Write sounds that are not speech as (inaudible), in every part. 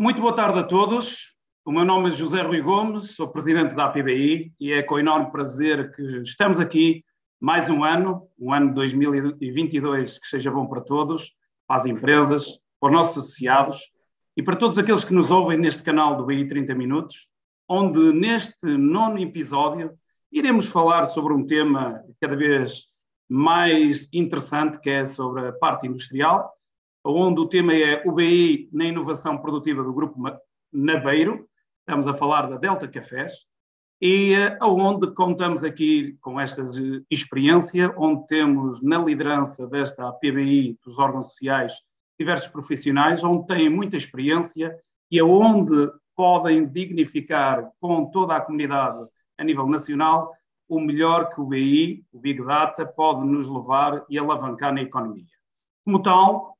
Muito boa tarde a todos. O meu nome é José Rui Gomes, sou presidente da APBI e é com enorme prazer que estamos aqui mais um ano, um ano de 2022 que seja bom para todos, para as empresas, para os nossos associados e para todos aqueles que nos ouvem neste canal do BI 30 Minutos, onde neste nono episódio iremos falar sobre um tema cada vez mais interessante, que é sobre a parte industrial, onde o tema é o BI na inovação produtiva do Grupo Nabeiro, estamos a falar da Delta Cafés, e eh, contamos aqui com esta experiência, onde temos na liderança desta PBI dos órgãos sociais diversos profissionais, onde têm muita experiência e aonde podem dignificar com toda a comunidade a nível nacional o melhor que o BI, o Big Data, pode nos levar e alavancar na economia. Como tal,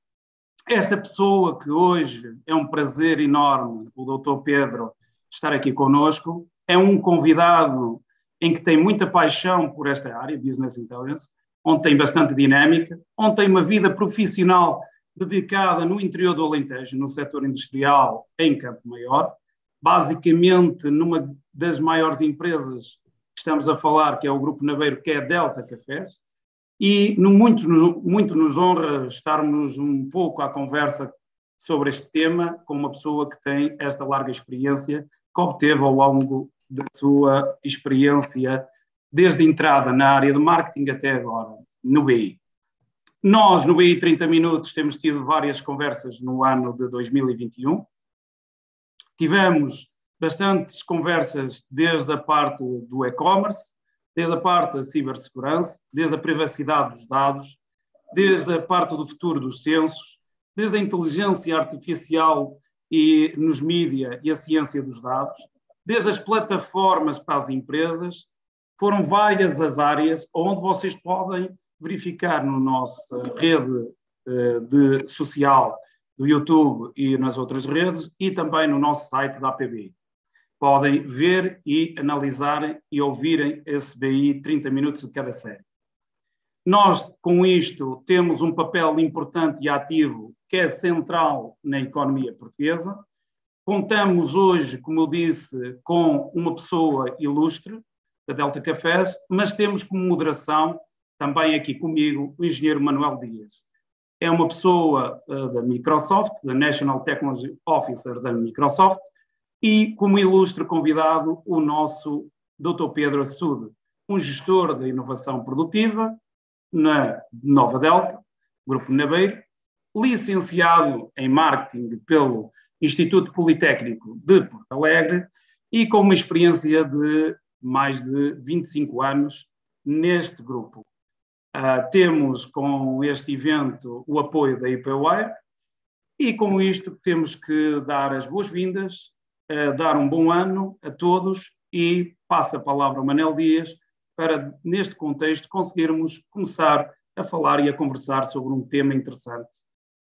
esta pessoa que hoje é um prazer enorme, o Dr. Pedro, estar aqui conosco, é um convidado em que tem muita paixão por esta área, Business Intelligence, onde tem bastante dinâmica, onde tem uma vida profissional dedicada no interior do Alentejo, no setor industrial em Campo Maior, basicamente numa das maiores empresas que estamos a falar, que é o Grupo Naveiro, que é a Delta Cafés, e no, muito, muito nos honra estarmos um pouco à conversa sobre este tema com uma pessoa que tem esta larga experiência que obteve ao longo da sua experiência desde a entrada na área de marketing até agora, no BI. Nós, no BI 30 Minutos, temos tido várias conversas no ano de 2021. Tivemos bastantes conversas desde a parte do e-commerce, desde a parte da cibersegurança, desde a privacidade dos dados, desde a parte do futuro dos censos, desde a inteligência artificial e nos mídia e a ciência dos dados, desde as plataformas para as empresas, foram várias as áreas onde vocês podem verificar na nossa rede eh, de social do YouTube e nas outras redes e também no nosso site da APB podem ver e analisar e ouvirem esse BI 30 minutos de cada série. Nós, com isto, temos um papel importante e ativo que é central na economia portuguesa. Contamos hoje, como eu disse, com uma pessoa ilustre, da Delta Cafés, mas temos como moderação também aqui comigo o engenheiro Manuel Dias. É uma pessoa uh, da Microsoft, da National Technology Officer da Microsoft, e como ilustre convidado o nosso Dr. Pedro Assude, um gestor da inovação produtiva na Nova Delta, Grupo Nabeiro, licenciado em marketing pelo Instituto Politécnico de Porto Alegre e com uma experiência de mais de 25 anos neste grupo. Uh, temos com este evento o apoio da IPWire e com isto temos que dar as boas-vindas dar um bom ano a todos e passo a palavra ao Manel Dias para, neste contexto, conseguirmos começar a falar e a conversar sobre um tema interessante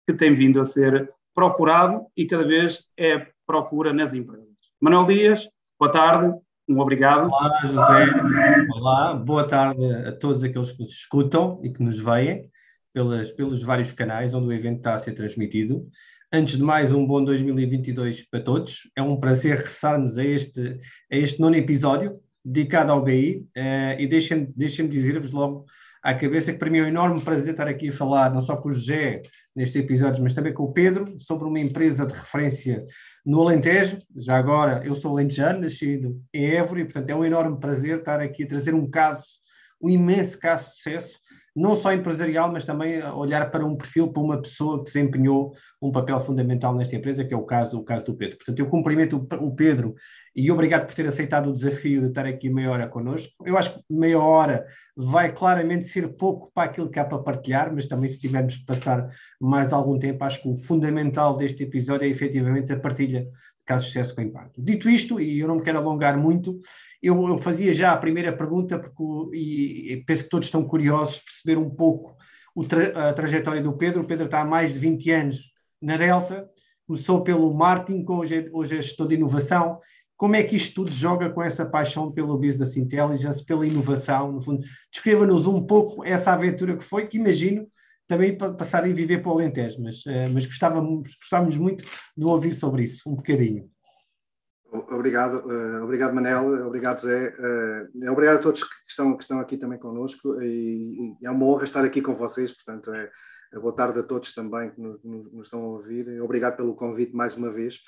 que tem vindo a ser procurado e cada vez é procura nas empresas. Manuel Dias, boa tarde, um obrigado. Olá, José. Olá, boa tarde a todos aqueles que nos escutam e que nos veem pelas, pelos vários canais onde o evento está a ser transmitido. Antes de mais, um bom 2022 para todos. É um prazer regressarmos a este, a este nono episódio dedicado ao BI uh, eh, e deixem-me deixem dizer-vos logo à cabeça que para mim é um enorme prazer estar aqui a falar, não só com o José nestes episódios, mas também com o Pedro, sobre uma empresa de referência no Alentejo. Já agora, eu sou alentejano, nascido em Évora, e portanto é um enorme prazer estar aqui a trazer um caso, um imenso caso de sucesso, não só empresarial, mas também olhar para um perfil, para uma pessoa que desempenhou um papel fundamental nesta empresa, que é o caso, o caso do Pedro. Portanto, eu cumprimento o Pedro e obrigado por ter aceitado o desafio de estar aqui meia hora connosco. Eu acho que meia hora vai claramente ser pouco para aquilo que há para partilhar, mas também se tivermos que passar mais algum tempo, acho que o fundamental deste episódio é efetivamente a partilha caso de sucesso com impacto. Dito isto, e eu não me quero alongar muito, eu, eu fazia já a primeira pergunta, porque, e, e, penso que todos estão curiosos de perceber um pouco tra, a trajetória do Pedro. O Pedro está há mais de 20 anos na Delta, começou pelo marketing, hoje, hoje é gestor de inovação. Como é que isto tudo joga com essa paixão pelo business intelligence, pela inovação? No fundo, descreva-nos um pouco essa aventura que foi, que imagino também passar a viver para o Alentejo, mas, mas gostávamos, gostávamos muito de ouvir sobre isso, um bocadinho. Obrigado, uh, obrigado Manel, obrigado Zé, uh, obrigado a todos que estão, que estão aqui também connosco e, e, é uma honra estar aqui com vocês, portanto é, é boa tarde a todos também que nos, nos estão a ouvir, obrigado pelo convite mais uma vez.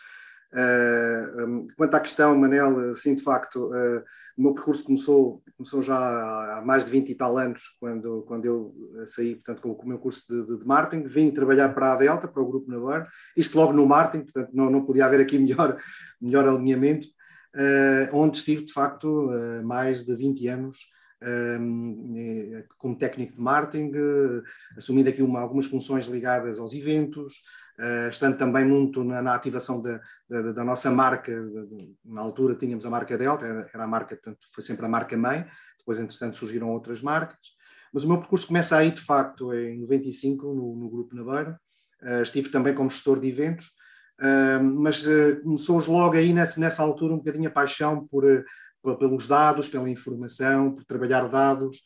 Um, quanto à questão, Manel, sim, de facto, uh, o meu percurso começou, começou já há mais de 20 e tal anos, quando, quando eu saí, portanto, com, o meu curso de, de, de, marketing, vim trabalhar para a Delta, para o Grupo Navarro, isto logo no marketing, portanto, não, não podia haver aqui (laughs) melhor, melhor alinhamento, onde estive, de facto, mais de 20 anos como técnico de marketing, assumindo aqui uma, algumas funções ligadas aos eventos, Uh, estando também muito na, na ativação da, da, nossa marca, na altura tínhamos a marca Delta, era, era, a marca, portanto, foi sempre a marca mãe, depois, entretanto, surgiram outras marcas, mas o meu percurso começa aí, de facto, em 95, no, no Grupo Naveira, uh, estive também como gestor de eventos, uh, mas começou logo aí, nessa, nessa altura, um bocadinho a paixão por, pelos dados, pela informação, por trabalhar dados,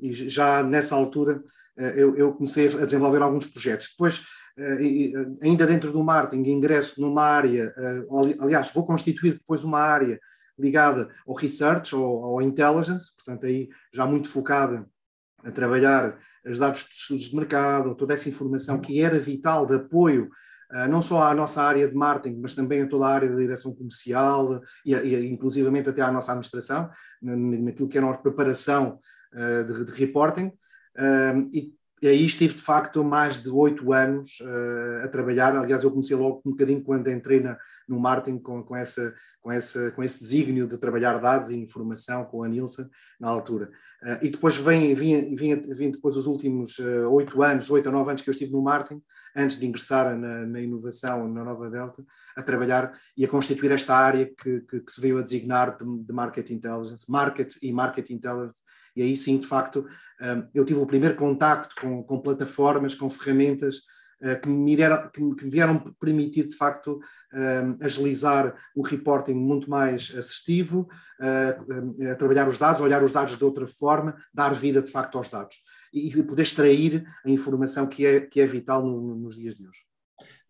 e já nessa altura eu, eu comecei a desenvolver alguns projetos. Depois, eh, eh, ainda dentro do marketing, ingresso numa área, eh, aliás, vou constituir depois uma área ligada ao research, ou ao intelligence, portanto, aí já muito focada a trabalhar os dados de estudos de mercado, toda essa informação que era vital de apoio não só à nossa área de marketing, mas também a toda a área da direção comercial e, e inclusivamente até à nossa administração, naquilo que era a preparação de, de reporting. e e aí estive de facto mais de oito anos uh, a trabalhar. Aliás, eu comecei logo um bocadinho quando entrei na, no marketing com, com, essa, com, essa, com esse desígnio de trabalhar dados e informação com a Nilsa na altura. Uh, e depois vem, vim, vim depois os últimos eh, oito uh, anos, oito ou nove anos que eu estive no marketing, antes de ingressar na, na, inovação na Nova Delta, a trabalhar e a constituir esta área que, que, que se veio a designar de, de Market Intelligence, Market e Market Intelligence e aí sim, de facto, hum, eu tive o primeiro contacto com, com plataformas, com ferramentas eh, que me, que me vieram permitir, de facto, hum, agilizar o reporting muito mais assertivo, eh, hum, trabalhar os dados, olhar os dados de outra forma, dar vida, de facto, aos dados e poder extrair a informação que é, que é vital no, nos dias de hoje.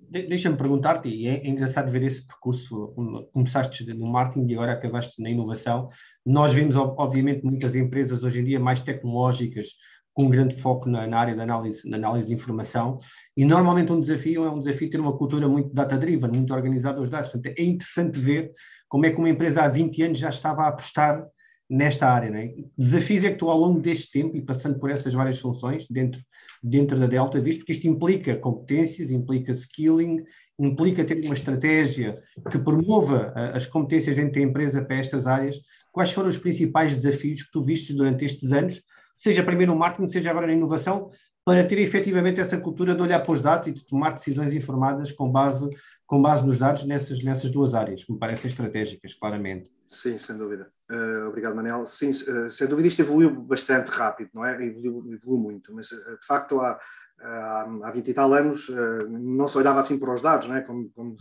Deixa-me perguntar-te, e é engraçado ver esse percurso, começaste no marketing e agora acabaste na inovação. Nós vemos, obviamente, muitas empresas hoje em dia mais tecnológicas, com um grande foco na, na área da análise, na análise de informação, e normalmente um desafio é um desafio ter uma cultura muito data-driven, muito organizada aos dados. Portanto, é interessante ver como é que uma empresa há 20 anos já estava a apostar nesta área. Não é? Desafios é que tu, ao longo deste tempo e passando por essas várias funções dentro, dentro da Delta, visto que isto implica competências, implica skilling, implica ter uma estratégia que promova as competências dentro da empresa para estas áreas, quais foram os principais desafios que tu vistes durante estes anos, seja primeiro no marketing, seja agora na inovação, para ter efetivamente essa cultura de olhar para os dados e de tomar decisões informadas com base, com base nos dados nessas, nessas duas áreas, que me parecem estratégicas, claramente. Sim, sem dúvida. Uh, obrigado, Manel. Sim, uh, sem dúvida isto evoluiu bastante rápido, não é? Evoluiu, evoluiu muito, mas uh, de facto há, há, há 20 e tal anos não se olhava assim para os dados, não é? Como, como,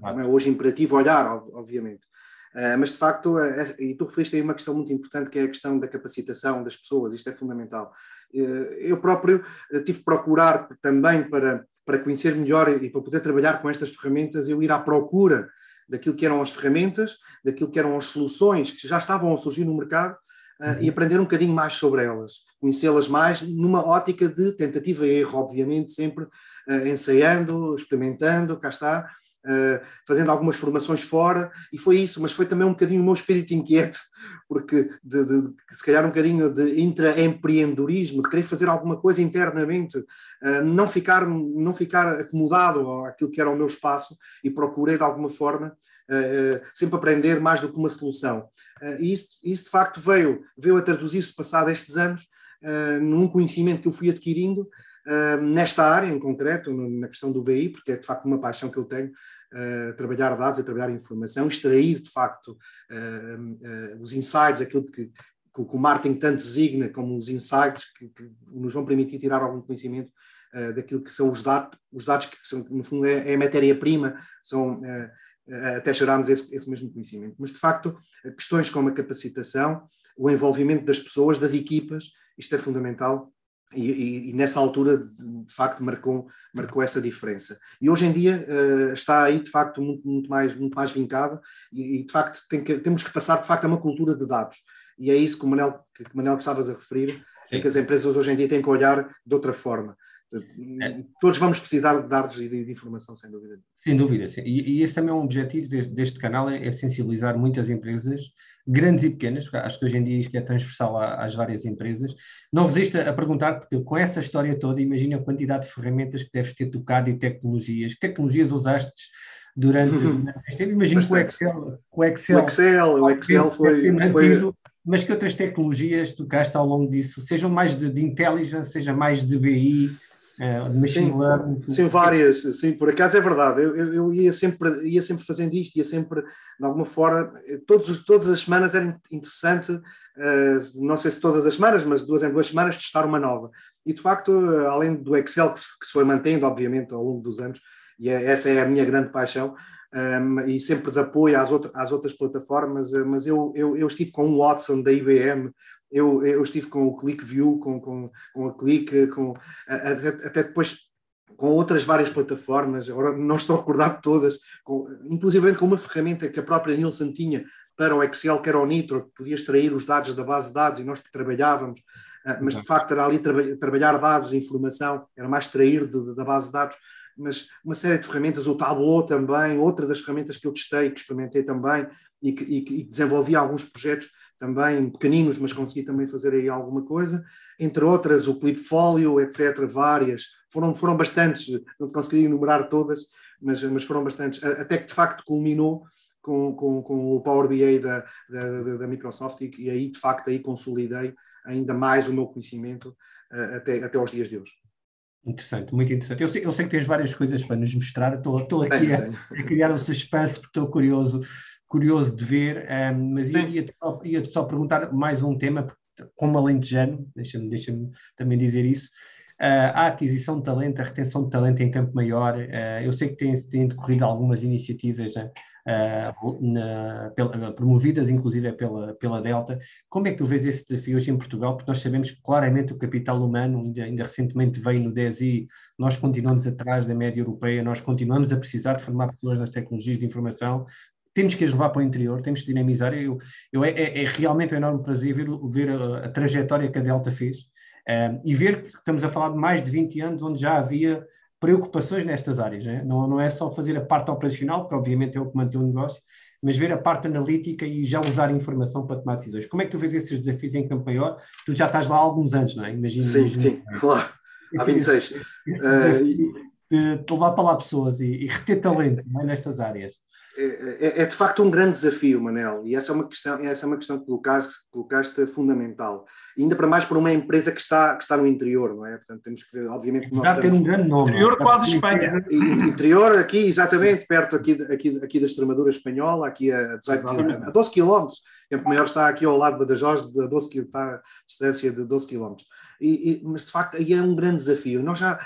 como é hoje imperativo olhar, obviamente. mas de facto, e tu referiste aí uma questão muito importante que é a questão da capacitação das pessoas, isto é fundamental. eu próprio tive que procurar também para, para conhecer melhor e para poder trabalhar com estas ferramentas, eu ir à procura daquilo que eram as ferramentas, daquilo que eram as soluções que já estavam a surgir no mercado uh, e aprender um bocadinho mais sobre elas, conhecê-las mais numa ótica de tentativa e erro, obviamente, sempre uh, ensaiando, experimentando, cá está, fazendo algumas formações fora, e foi isso, mas foi também um bocadinho o meu espírito inquieto, (laughs) porque de, de, se calhar um bocadinho de intraempreendedorismo, de querer fazer alguma coisa internamente, uh, não, ficar, não ficar acomodado àquilo que era o meu espaço, e procurei de alguma forma uh, sempre aprender mais do que uma solução. e isso, isso de facto veio, veio a traduzir-se passado estes anos num conhecimento que eu fui adquirindo nesta área em concreto, na questão do BI, porque é de facto uma paixão que eu tenho, uh, trabalhar dados e trabalhar informação, extrair de facto uh, os insights, aquilo que, que, o marketing tanto designa como os insights que, que nos vão permitir tirar algum conhecimento daquilo que são os dados, os dados que são, no fundo é, é matéria-prima, são até gerarmos esse, esse mesmo conhecimento. Mas de facto, questões como a capacitação, o envolvimento das pessoas, das equipas, isto é fundamental e, e, e, nessa altura, de, de, facto, marcou, marcou essa diferença. E hoje em dia uh, está aí, de facto, muito, muito, mais, muito mais vincado e, e de facto, tem que, temos que passar, de facto, a uma cultura de dados. E é isso que o Manel, que, que Manel estavas a referir, é que as empresas hoje em dia têm que olhar de outra forma. É. Todos vamos precisar de dados e de, de informação, sem dúvida. Sem dúvida. Sim. E, e, esse também é um objetivo deste, deste canal, é, é, sensibilizar muitas empresas, grandes e pequenas, acho que hoje em dia isto é transversal às várias empresas. Não resisto a perguntar, porque com essa história toda, imagina a quantidade de ferramentas que deves ter tocado e tecnologias. Que tecnologias usaste durante... (laughs) Imagino que o Excel... O Excel, o Excel, o Excel foi, foi, mas que outras tecnologias tocaste ao longo disso, sejam mais de, de intelligence, seja mais de BI, é, machine sim, learning. Sim, várias, sim, por acaso é verdade. Eu, eu, eu, ia, sempre, ia sempre fazendo isto, ia sempre, de alguma forma, todos, todas as semanas era interessante, uh, não sei se todas as semanas, mas duas em duas semanas, testar uma nova. E de facto, além do Excel que se, que se foi mantendo, obviamente, ao longo dos anos, e é, essa é a minha grande paixão, um, e sempre de apoio às, outra, às outras plataformas, mas eu, eu, eu estive com o Watson da IBM, eu, eu estive com o ClickView, com, com, com a Click, com, até depois com outras várias plataformas, agora não estou a recordar de todas, com, inclusive com uma ferramenta que a própria Nielsen tinha para o Excel, que era o Nitro, que podia extrair os dados da base de dados e nós trabalhávamos, ah, mas de facto era ali tra trabalhar dados, informação, era mais extrair de, de, da base de dados, mas uma série de ferramentas, o Tableau também, outra das ferramentas que eu testei, que experimentei também e que, e desenvolvi alguns projetos também pequeninos, mas consegui também fazer aí alguma coisa, entre outras o Clipfolio, etc., várias, foram, foram bastantes, não consegui enumerar todas, mas, mas foram bastantes, até que de facto culminou com, com, com o Power BI da, da, da Microsoft e, e, aí de facto aí consolidei ainda mais o meu conhecimento uh, até, até aos dias de hoje. Interessante, muito interessante. Eu sei, eu sei que tens várias coisas para nos mostrar, estou, estou aqui a, a, criar um suspense porque estou curioso curioso de ver, um, mas ia-te só, ia só perguntar mais um tema, como alentejano, deixa-me deixa também dizer isso, uh, a aquisição de talento, a retenção de talento em Campo Maior, uh, eu sei que têm, têm decorrido algumas iniciativas uh, na, pela, promovidas inclusive pela, pela Delta, como é que tu vês esse desafio hoje em Portugal? Porque nós sabemos que claramente o capital humano, ainda, ainda recentemente veio no DSI, nós continuamos atrás da média europeia, nós continuamos a precisar de formar pessoas nas tecnologias de informação, temos que as levar para o interior, temos que dinamizar. Eu, eu, é, é, é realmente um enorme prazer ver, ver a, a, trajetória que a Delta fez um, e ver que estamos a falar de mais de 20 anos onde já havia preocupações nestas áreas. Né? Não, não é só fazer a parte operacional, que obviamente é o que mantém o negócio, mas ver a parte analítica e já usar a informação para tomar decisões. Como é que tu vês esses desafios em Campo Maior? Tu já estás lá há alguns anos, não é? Imagino, sim, imagino, sim, claro. Há 26. Esse, esse uh, de, de levar para lá pessoas e, e reter talento é? nestas áreas. É, é, é, de facto um grande desafio, Manel, e essa é uma questão, essa é uma questão que colocaste, colocaste fundamental. E ainda para mais para uma empresa que está, que está no interior, não é? Portanto, temos que ver, obviamente, nós estamos... um grande nome. Interior quase Espanha. Interior, aqui, exatamente, perto aqui, aqui, aqui da Extremadura espanhola, aqui a, 18, a 12 quilómetros. Campo Maior está aqui ao lado de Badajoz, a 12, está a distância de 12 quilómetros. E, e, mas, de facto, aí é um grande desafio. Nós já,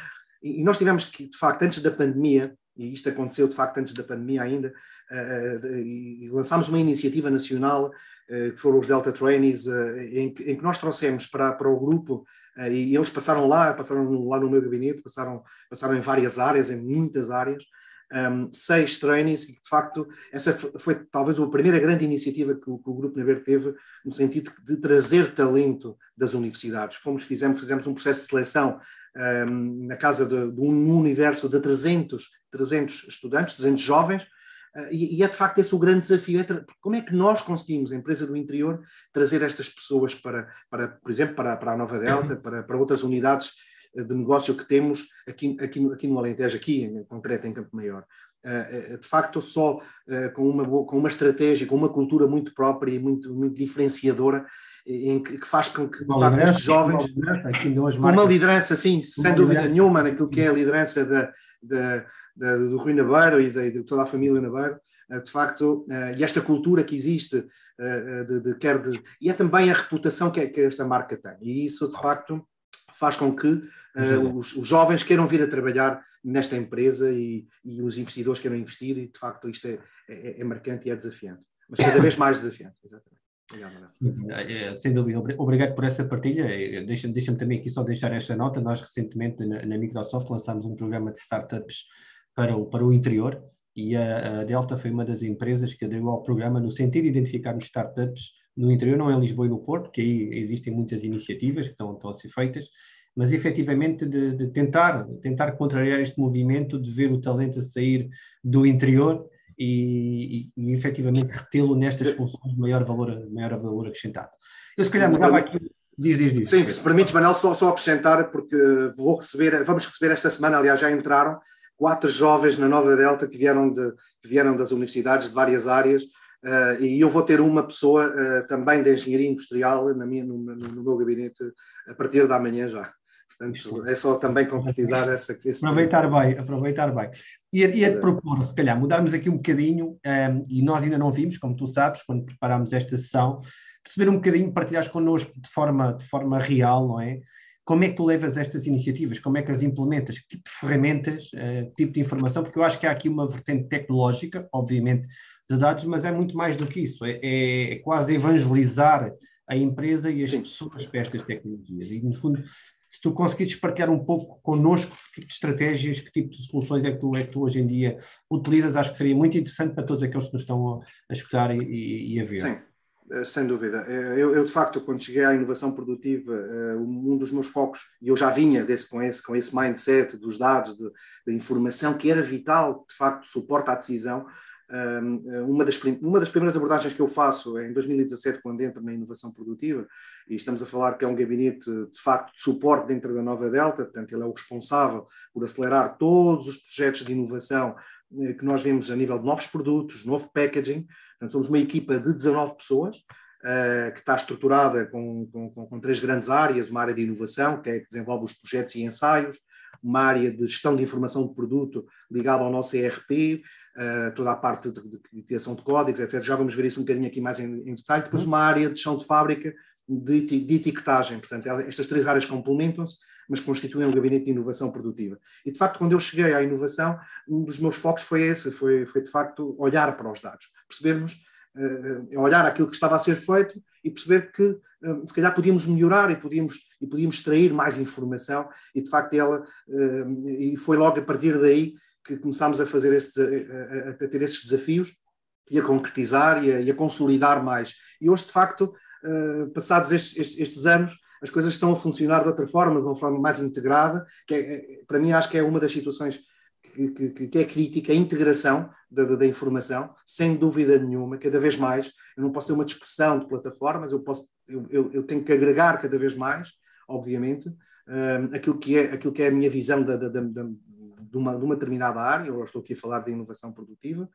e nós tivemos que, de facto, antes da pandemia, e isto aconteceu, de facto, antes da pandemia ainda, e lançámos uma iniciativa nacional, eh, que foram os Delta Trainees, eh, em que, nós trouxemos para, para o grupo, eh, e eles passaram lá, passaram lá no meu gabinete, passaram, passaram em várias áreas, em muitas áreas, um, seis trainees, e de facto essa foi talvez a primeira grande iniciativa que o, que o Grupo Naber teve, no sentido de trazer talento das universidades. Fomos, fizemos, fizemos um processo de seleção um, na casa de, de, um universo de 300, 300 estudantes, 300 jovens, e, e, é de facto esse o grande desafio. É como é que nós conseguimos, a empresa do interior, trazer estas pessoas para, para por exemplo, para, para a Nova Delta, uhum. para, para outras unidades eh, de negócio que temos aqui, aqui, aqui no Alentejo, aqui em concreto em Campo Maior. Uh, de facto, só com, uma, com uma estratégia, com uma cultura muito própria e muito, muito diferenciadora, em que, faz com que, de facto, estes jovens, com uma liderança, sim, sem dúvida nenhuma, naquilo que é a liderança da do Rui Navarro e de, de, toda a família Navarro, eh, de facto, eh, e esta cultura que existe, eh, de, de, quer de, e é também a reputação que, que, esta marca tem, e isso de facto faz com que uh, os, os, jovens queiram vir a trabalhar nesta empresa e, e, os investidores queiram investir, e de facto isto é, é, é marcante e é desafiante, mas cada vez mais desafiante, exatamente. Obrigado, Sem dúvida, obrigado por essa partilha. Deixa-me deixa também aqui só deixar esta nota. Nós recentemente na, na Microsoft lançámos um programa de startups para o, para o interior e a, a, Delta foi uma das empresas que aderiu ao programa no sentido de identificarmos startups no interior, não em Lisboa e no Porto, que aí existem muitas iniciativas que estão, estão a ser feitas, mas efetivamente de, de, tentar, tentar contrariar este movimento de ver o talento a sair do interior e, e, e efetivamente retê-lo nestas funções de maior valor, maior valor acrescentado. Eu se calhar mudava aqui. Diz, diz, diz. Sim, se permites, Manel, só, só acrescentar, porque vou receber, vamos receber esta semana, aliás, já entraram quatro jovens na Nova Delta que vieram, de, que vieram das universidades de várias áreas, uh, e eu vou ter uma pessoa uh, também de engenharia industrial na minha, no, no, no meu gabinete a partir da manhã já. Portanto, é só também concretizar essa. Esse aproveitar bem, aproveitar bem. E ia te propor, se calhar, mudarmos aqui um bocadinho, um, ehm, e nós ainda não vimos, como tu sabes, quando preparámos esta sessão, perceber um bocadinho, partilhares connosco de forma, de forma real, não é? Como é que tu levas estas iniciativas? Como é que as implementas? Que tipo de ferramentas, uh, tipo de informação? Porque eu acho que há aqui uma vertente tecnológica, obviamente, de dados, mas é muito mais do que isso. É, é, é quase evangelizar a empresa e as Sim. pessoas para estas tecnologias. E, no fundo, se tu conseguisses partilhar um pouco connosco que tipo de estratégias, que tipo de soluções é que tu, é que tu hoje em dia utilizas, acho que seria muito interessante para todos aqueles que nos estão a, a escutar e, e, a ver. Sim. Eh, sem dúvida. Eh, eu, eu, de facto, quando cheguei à inovação produtiva, eh, um dos meus focos, e eu já vinha desse, com, esse, com esse mindset dos dados, da informação, que era vital, de facto, suporte à decisão, uma das, uma das primeiras abordagens que eu faço é em 2017, quando entro na inovação produtiva, e estamos a falar que é um gabinete de facto de suporte dentro da Nova Delta, portanto, ele é o responsável por acelerar todos os projetos de inovação que nós vemos a nível de novos produtos, novo packaging. Portanto, somos uma equipa de 19 pessoas. Uh, que está estruturada com, com, com, três grandes áreas, uma área de inovação, que é que desenvolve os projetos e ensaios, uma área de gestão de informação de produto ligada ao nosso ERP, uh, toda a parte de, de, criação de códigos, etc. Já vamos ver isso um bocadinho aqui mais em, em detalhe. Depois uma área de chão de fábrica de, de etiquetagem. Portanto, estas três áreas complementam-se, mas constituem um gabinete de inovação produtiva. E, de facto, quando eu cheguei à inovação, um dos meus focos foi esse, foi, foi de facto, olhar para os dados, percebermos, uh, olhar aquilo que estava a ser feito e perceber que, uh, se calhar, podíamos melhorar e podíamos, e podíamos extrair mais informação e, de facto, ela, uh, e foi logo a partir daí que começámos a fazer esse, a, a, ter esses desafios e a concretizar e a, e a, consolidar mais. E hoje, de facto, passados estes, estes, estes, anos, as coisas estão a funcionar de outra forma, de uma forma mais integrada, que é, para mim acho que é uma das situações que, que, que é crítica, a integração da, da, informação, sem dúvida nenhuma, cada vez mais. Eu não posso ter uma discussão de plataformas, eu, posso, eu, eu, eu tenho que agregar cada vez mais, obviamente, uh, aquilo, que é, aquilo que é a minha visão da, da, da de uma, de uma determinada área, eu estou aqui a falar de inovação produtiva,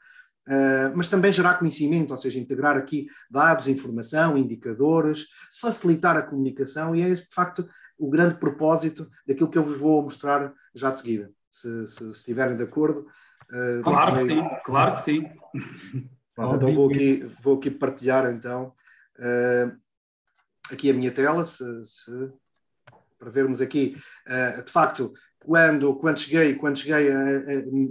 mas também gerar conhecimento, ou seja, integrar aqui dados, informação, indicadores, facilitar a comunicação, e é esse, de facto, o grande propósito daquilo que eu vos vou mostrar já de seguida, se, se, se estiverem de acordo. Uh, claro que sim, claro que sim. então vou aqui, vou aqui partilhar então uh, aqui a minha tela, se, se, para vermos aqui, uh, de facto, quando, quando cheguei, quando cheguei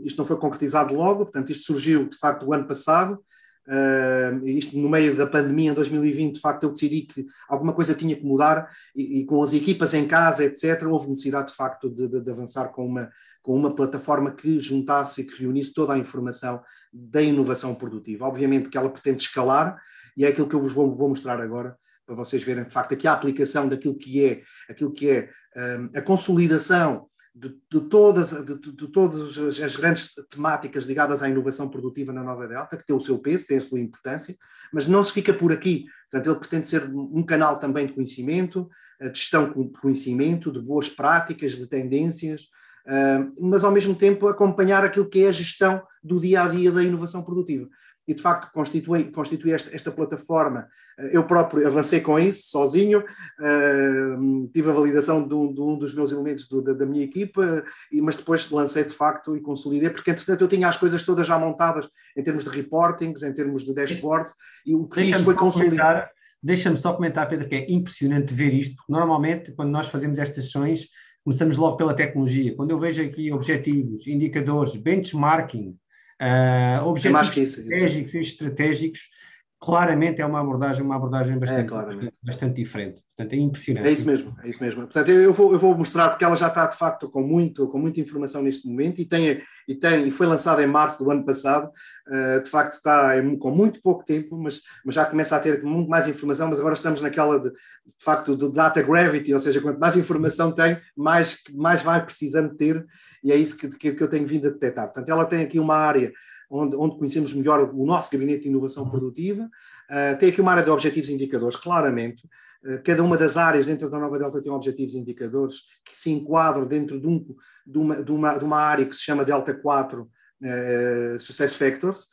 isto não foi concretizado logo, portanto, isto surgiu de facto o ano passado, uh, isto no meio da pandemia em 2020, de facto, eu decidi que alguma coisa tinha que mudar e, e com as equipas em casa, etc., houve necessidade de facto de, de, de, avançar com uma, com uma plataforma que juntasse e que reunisse toda a informação da inovação produtiva. Obviamente que ela pretende escalar e é aquilo que eu vos vou, vou mostrar agora para vocês verem de facto aqui a aplicação daquilo que é aquilo que é um, ah, a consolidação de, de todas, de, de, todas as grandes temáticas ligadas à inovação produtiva na Nova Delta, que tem o seu peso, tem a sua importância, mas não se fica por aqui. Portanto, ele pretende ser um canal também de conhecimento, eh, de gestão de conhecimento, de boas práticas, de tendências, eh, mas ao mesmo tempo acompanhar aquilo que é a gestão do dia a dia da inovação produtiva e de facto constitui, constitui esta, esta, plataforma. Eh, eu próprio avancei com isso, sozinho, uh, tive a validação de um, de um dos meus elementos do, da, da, minha equipa, mas depois lancei de facto e consolidei, porque entretanto eu tinha as coisas todas já montadas em termos de reportings, em termos de dashboards, e o que fiz foi consolidar. Deixa-me só comentar, Pedro, que é impressionante ver isto, porque normalmente quando nós fazemos estas sessões, começamos logo pela tecnologia. Quando eu vejo aqui objetivos, indicadores, benchmarking, Uh, objetivos estratégicos, estratégicos, claramente é uma abordagem, uma abordagem bastante, é, bastante, diferente. Portanto, é impressionante. É isso mesmo, é isso mesmo. Portanto, eu vou, eu vou mostrar porque ela já está de facto com, muito, com muita informação neste momento e tem, e tem e foi lançada em março do ano passado. Uh, de facto, está com muito pouco tempo, mas, mas já começa a ter muito mais informação. Mas agora estamos naquela de, de facto de data gravity, ou seja, quanto mais informação tem, mais, mais vai precisando ter, e é isso que, que, que eu tenho vindo a detectar. Portanto, ela tem aqui uma área onde, onde conhecemos melhor o nosso gabinete de inovação produtiva. Uh, tem aqui uma área de objetivos e indicadores, claramente. Uh, cada uma das áreas dentro da Nova Delta tem objetivos e indicadores que se enquadram dentro de, um, de, uma, de, uma, de uma área que se chama Delta 4 uh, ah, Success Factors.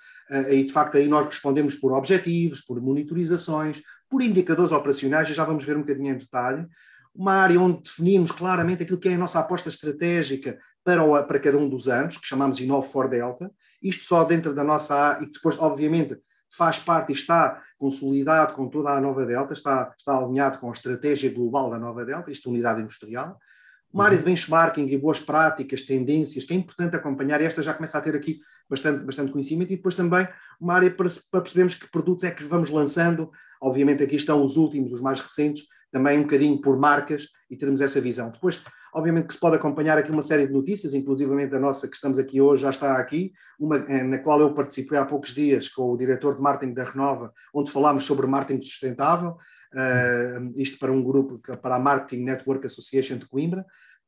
e de facto aí nós respondemos por objetivos, por monitorizações, por indicadores operacionais, e já vamos ver um bocadinho em detalhe. Uma área onde definimos claramente aquilo que é a nossa aposta estratégica para, o, para cada um dos anos, que chamamos Inove for Delta, isto só dentro da nossa e depois, obviamente, faz parte e está consolidado com toda a Nova Delta, está, está alinhado com a estratégia global da Nova Delta, esta unidade industrial. Uma área de benchmarking e boas práticas, tendências, que é importante acompanhar, e esta já começa a ter aqui bastante, bastante conhecimento, e depois também uma área para, para percebermos que produtos é que vamos lançando. Obviamente, aqui estão os últimos, os mais recentes, também um bocadinho por marcas, e termos essa visão. Depois, Obviamente que se pode acompanhar aqui uma série de notícias, inclusivamente a nossa que estamos aqui hoje já está aqui, uma eh, na qual eu participei há poucos dias com o diretor de marketing da Renova, onde falámos sobre marketing sustentável, uh, isto para um grupo, para a Marketing Network Association de Coimbra.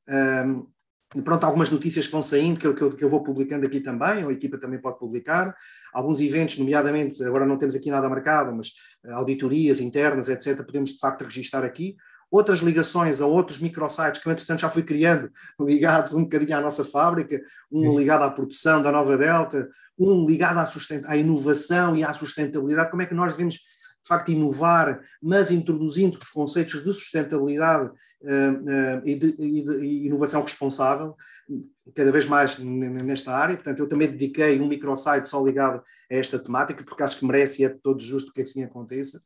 Um, e pronto, algumas notícias que vão saindo, que eu, que, eu, que eu, vou publicando aqui também, a equipa também pode publicar, alguns eventos, nomeadamente, agora não temos aqui nada marcado, mas auditorias internas, etc., podemos de facto registar aqui outras ligações a outros microsites que eu, entretanto, já fui criando, ligados um bocadinho à nossa fábrica, um Isso. ligado à produção da Nova Delta, um ligado à, à inovação e à sustentabilidade. Como é que nós devemos, de facto, inovar, mas introduzindo os conceitos de sustentabilidade uh, uh, e, de, e, de, inovação responsável, cada vez mais nesta área. Portanto, eu também dediquei um microsite só ligado a esta temática, porque acho que merece e é de todo justo que assim aconteça.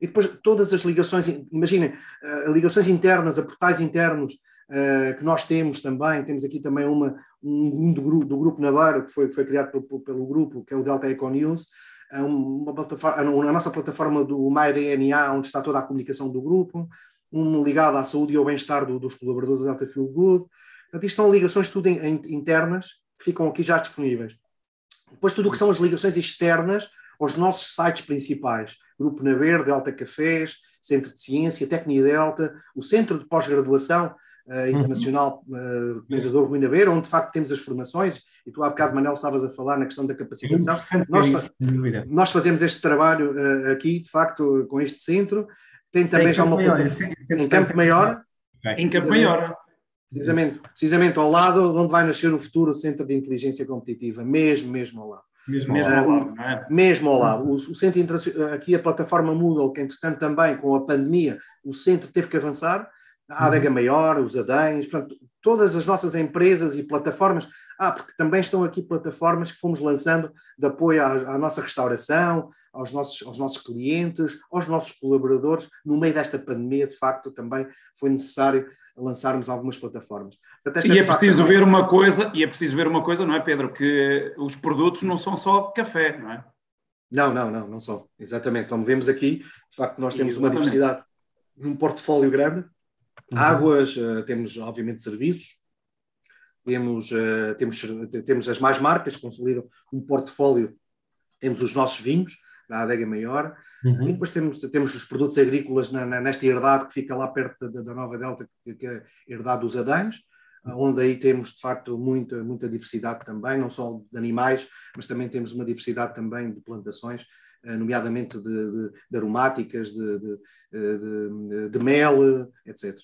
E depois todas as ligações, imaginem, uh, ligações internas, a portais internos uh, que nós temos também, temos aqui também uma, um, do, grupo, do grupo Navarro, que foi, foi criado pelo, pelo grupo, que é o Delta Eco News, uh, uma plataforma, a nossa plataforma do MyDNA, onde está toda a comunicação do grupo, um ligado à saúde e ao bem-estar do, dos colaboradores do Delta Feel Good. Portanto, isto são ligações tudo internas, que ficam aqui já disponíveis. Depois tudo o que são as ligações externas, aos nossos sites principais, Grupo Na Verde, Delta Cafés, Centro de Ciência, Técnica Delta, o Centro de Pós-Graduação uh, Internacional uh, Comendador Rui Naveira, onde de facto temos as formações, e tu há bocado, Manel, estavas a falar na questão da capacitação. Nós, nós fazemos este trabalho uh, aqui, de facto, com este centro. Tem também já uma maior, em Campo Maior. Em Campo Maior. Precisamente, precisamente ao lado onde vai nascer o futuro Centro de Inteligência Competitiva, mesmo, mesmo ao lado. Mesmo, mesmo ao lado, não é? Mesmo ao lado. O, o centro aqui a plataforma Moodle, que entretanto também com a pandemia o centro teve que avançar, a Adega uhum. Maior, os Adães, portanto, todas as nossas empresas e plataformas, ah, porque também estão aqui plataformas que fomos lançando de apoio à, à nossa restauração, aos nossos, aos nossos clientes, aos nossos colaboradores. No meio desta pandemia, de facto, também foi necessário lançarmos algumas plataformas. Portanto, e é preciso ver uma coisa, e é preciso ver uma coisa, não é, Pedro, que os produtos não são só café, não é? Não, não, não, não são. Exatamente. Como vemos aqui, de facto, nós temos Exatamente. uma diversidade, um portfólio grande. Uhum. Águas, uh, temos, obviamente, serviços, temos, uh, temos, temos as mais marcas, consolidam um portfólio, temos os nossos vinhos, da adega maior, uhum. e depois temos, temos os produtos agrícolas na, na, nesta herdade que fica lá perto da, da Nova Delta, que, que é a herdade dos Adães, onde aí temos de facto muita, muita diversidade também, não só de animais, mas também temos uma diversidade também de plantações, eh, nomeadamente de, de, de aromáticas, de, de, de, mel, etc.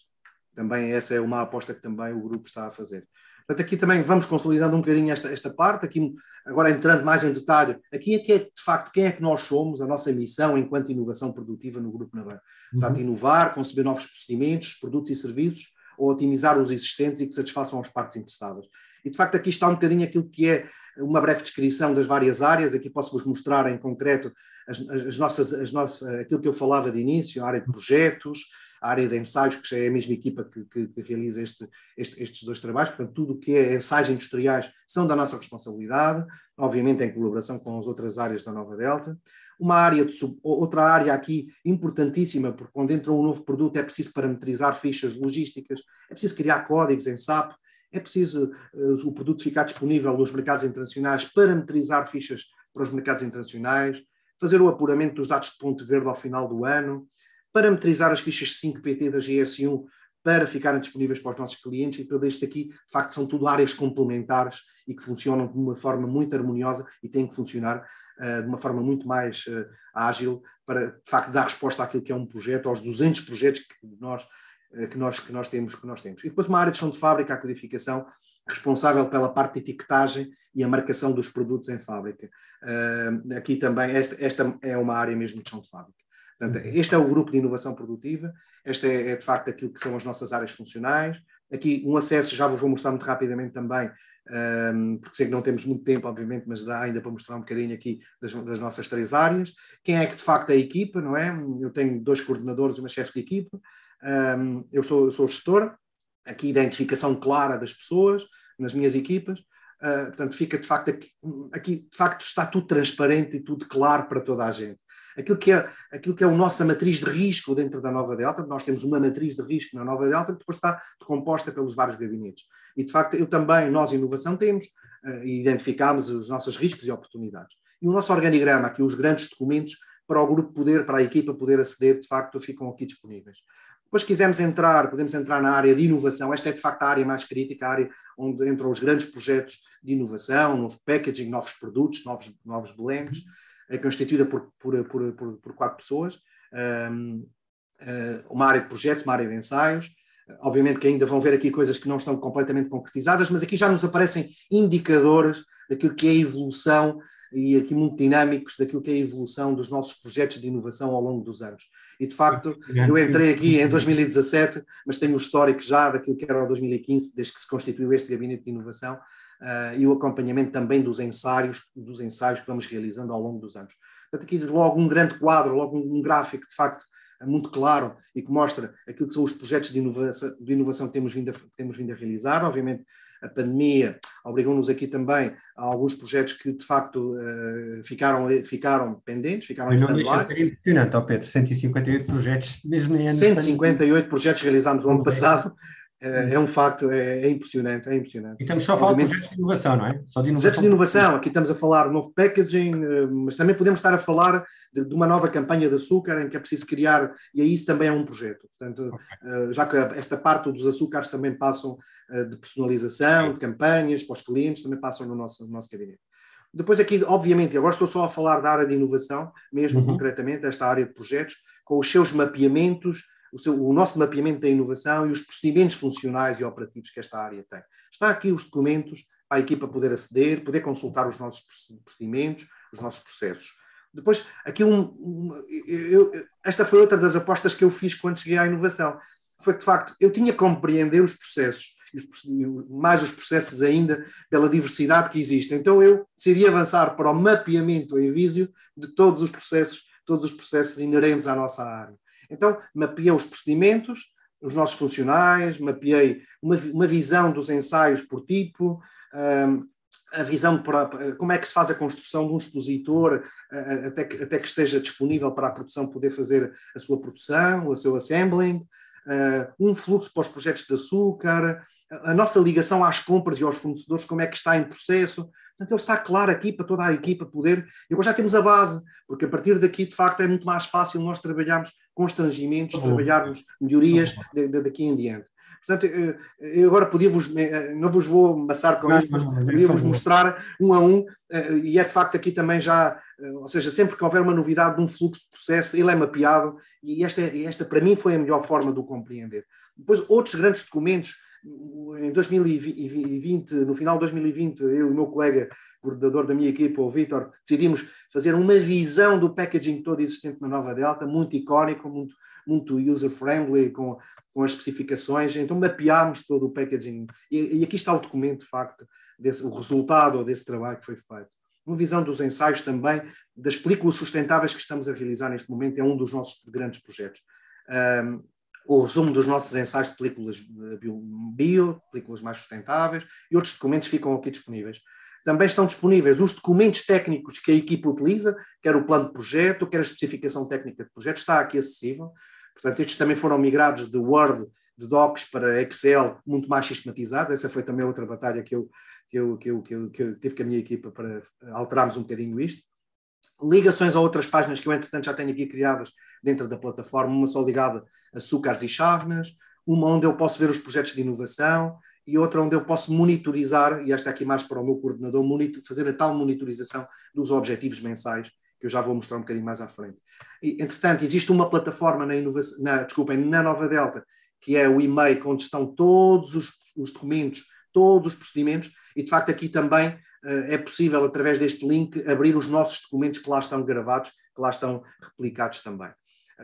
Também essa é uma aposta que também o grupo está a fazer. Portanto, aqui também vamos consolidando um bocadinho esta, esta parte, aqui agora entrando mais em detalhe, aqui é que é de facto quem é que nós somos, a nossa missão enquanto inovação produtiva no Grupo Navan. Uhum. Portanto, inovar, conceber novos procedimentos, produtos e serviços, ou otimizar os existentes e que satisfaçam as partes interessadas. E de facto aqui está um bocadinho aquilo que é uma breve descrição das várias áreas, aqui posso-vos mostrar em concreto as, as, nossas, as nossas, aquilo que eu falava de início, a área de projetos, a área de ensaios, que é a mesma equipa que, que, que realiza este, este, estes dois trabalhos, portanto, tudo o que é ensaios industriais são da nossa responsabilidade, obviamente em colaboração com as outras áreas da Nova Delta. Uma área de sub, outra área aqui importantíssima, porque quando entra um novo produto é preciso parametrizar fichas logísticas, é preciso criar códigos em SAP, é preciso uh, o produto ficar disponível nos mercados internacionais, parametrizar fichas para os mercados internacionais, fazer o apuramento dos dados de ponto verde ao final do ano, parametrizar as fichas 5PT da GS1 para ficarem disponíveis para os nossos clientes e tudo isto aqui, de facto, são tudo áreas complementares e que funcionam de uma forma muito harmoniosa e têm que funcionar uh, de uma forma muito mais uh, ágil para, de facto, dar resposta àquilo que é um projeto, aos 200 projetos que nós, uh, que nós, que nós, temos, que nós temos. E depois uma área de chão de fábrica, a codificação, responsável pela parte de etiquetagem e a marcação dos produtos em fábrica. aqui também, esta, esta é uma área mesmo de chão de fábrica. Portanto, este é o grupo de inovação produtiva, este é, é, de facto aquilo que são as nossas áreas funcionais. Aqui um acesso, já vos vou mostrar muito rapidamente também, um, porque sei que não temos muito tempo, obviamente, mas dá ainda para mostrar um bocadinho aqui das, das, nossas três áreas. Quem é que de facto é a equipa, não é? Eu tenho dois coordenadores uma chefe de equipa. Um, eu sou, eu sou gestor, aqui identificação clara das pessoas nas minhas equipas. Uh, portanto, fica de facto aqui, aqui, de facto está tudo transparente e tudo claro para toda a gente aquilo que é, aquilo que é a nossa matriz de risco dentro da Nova Delta. Nós temos uma matriz de risco na Nova Delta que depois está composta pelos vários gabinetes. E, de facto, eu também, nós, inovação, temos uh, identificámos os nossos riscos e oportunidades. E o nosso organigrama, aqui os grandes documentos, para o grupo poder, para a equipa poder aceder, de facto, ficam aqui disponíveis. Depois quisermos entrar, podemos entrar na área de inovação, esta é de facto a área mais crítica, a área onde entram os grandes projetos de inovação, novo packaging, novos produtos, novos, novos blends, é constituída por, por, por, por, quatro pessoas, eh, uma área de projetos, uma área de ensaios, obviamente que ainda vão ver aqui coisas que não estão completamente concretizadas, mas aqui já nos aparecem indicadores daquilo que é a evolução e aqui muito dinâmicos daquilo que é a evolução dos nossos projetos de inovação ao longo dos anos. E de facto, eu entrei aqui em 2017, mas tenho o histórico já daquilo que era o 2015, desde que se constituiu este gabinete de inovação, uh, e o acompanhamento também dos ensaios, dos ensaios que vamos realizando ao longo dos anos. Portanto, aqui logo um grande quadro, logo um, gráfico de facto muito claro e que mostra aquilo que são os projetos de inovação, de inovação que temos vindo a, temos vindo a realizar. Obviamente, a pandemia obrigou-nos aqui também a alguns projetos que de facto uh, ficaram, ficaram pendentes, ficaram em stand-by. É impressionante, oh Pedro, 158 projetos, mesmo em 158 projetos realizámos no ano passado, é, é, um facto, é, é, impressionante, é impressionante. E estamos só a falar de projetos de inovação, não é? Só de inovação. Projetos de inovação, aqui estamos a falar de novo packaging, eh, mas também podemos estar a falar de, de, uma nova campanha de açúcar em que é preciso criar, e aí isso também é um projeto. Portanto, okay. Eh, já que esta parte dos açúcares também passam eh, de personalização, de campanhas para os clientes, também passam no nosso, no nosso gabinete. Depois aqui, obviamente, agora estou só a falar da área de inovação, mesmo uhum. concretamente, esta área de projetos, com os seus mapeamentos, o, seu, o nosso mapeamento da inovação e os procedimentos funcionais e operativos que esta área tem. Está aqui os documentos a equipa poder aceder, poder consultar os nossos procedimentos, os nossos processos. Depois, aqui um, um eu, esta foi outra das apostas que eu fiz quando cheguei à inovação. Foi que, de facto, eu tinha que compreender os processos, mais os processos ainda, pela diversidade que existe. Então, eu decidi avançar para o mapeamento em vísio de todos os processos, todos os processos inerentes à nossa área. Então, mapeei os procedimentos, os nossos funcionais, mapeei uma, uma visão dos ensaios por tipo, um, a visão para como é que se faz a construção de um expositor até que, até que esteja disponível para a produção poder fazer a sua produção, o seu assembling, uh, um fluxo para os projetos de açúcar, a nossa ligação às compras e aos fornecedores, como é que está em processo. Portanto, ele está claro aqui para toda a equipa poder. E agora já temos a base, porque a partir daqui, de facto, é muito mais fácil nós trabalharmos constrangimentos, uhum. trabalharmos melhorias de, daqui em diante. Portanto, eh, eu agora podia-vos, eh, não vos vou amassar com isto, mas podia-vos mostrar um a um, eh, e é de facto aqui também já, ou seja, sempre que houver uma novidade de um fluxo de processo, ele é mapeado, e esta, esta para mim foi a melhor forma de o compreender. Depois, outros grandes documentos em 2020, no final de 2020, eu e o meu colega, coordenador da minha equipa, o Vitor, decidimos fazer uma visão do packaging todo existente na Nova Delta, muito icónico, muito, muito user-friendly, com, com as especificações. Então mapeámos todo o packaging. E, e aqui está o documento, de facto, desse, o resultado desse trabalho que foi feito. Uma visão dos ensaios também, das películas sustentáveis que estamos a realizar neste momento, é um dos nossos grandes projetos. Um, o resumo dos nossos ensaios de películas bio, películas mais sustentáveis e outros documentos ficam aqui disponíveis. também estão disponíveis os documentos técnicos que a equipa utiliza, quer o plano de projeto, quer a especificação técnica de projeto, está aqui acessível. Portanto, estes também foram migrados de Word, de Docs para Excel, muito mais sistematizados. Essa foi também outra batalha que eu, que eu, que eu, que eu, que eu tive com a minha equipa para alterarmos um bocadinho isto. Ligações a outras páginas que eu, entretanto, já tenho aqui criadas dentro da plataforma, uma só ligada a açúcares e chávenas, uma onde eu posso ver os projetos de inovação, e outra onde eu posso monitorizar, e esta aqui mais para o meu coordenador, monitor, fazer a tal monitorização dos objetivos mensais, que eu já vou mostrar um bocadinho mais à frente. E, entretanto, existe uma plataforma na, inovação, na, desculpem, na Nova Delta, que é o e-mail, onde estão todos os, os, documentos, todos os procedimentos, e de facto aqui também é possível, através deste link, abrir os nossos documentos que lá estão gravados, que lá estão replicados também.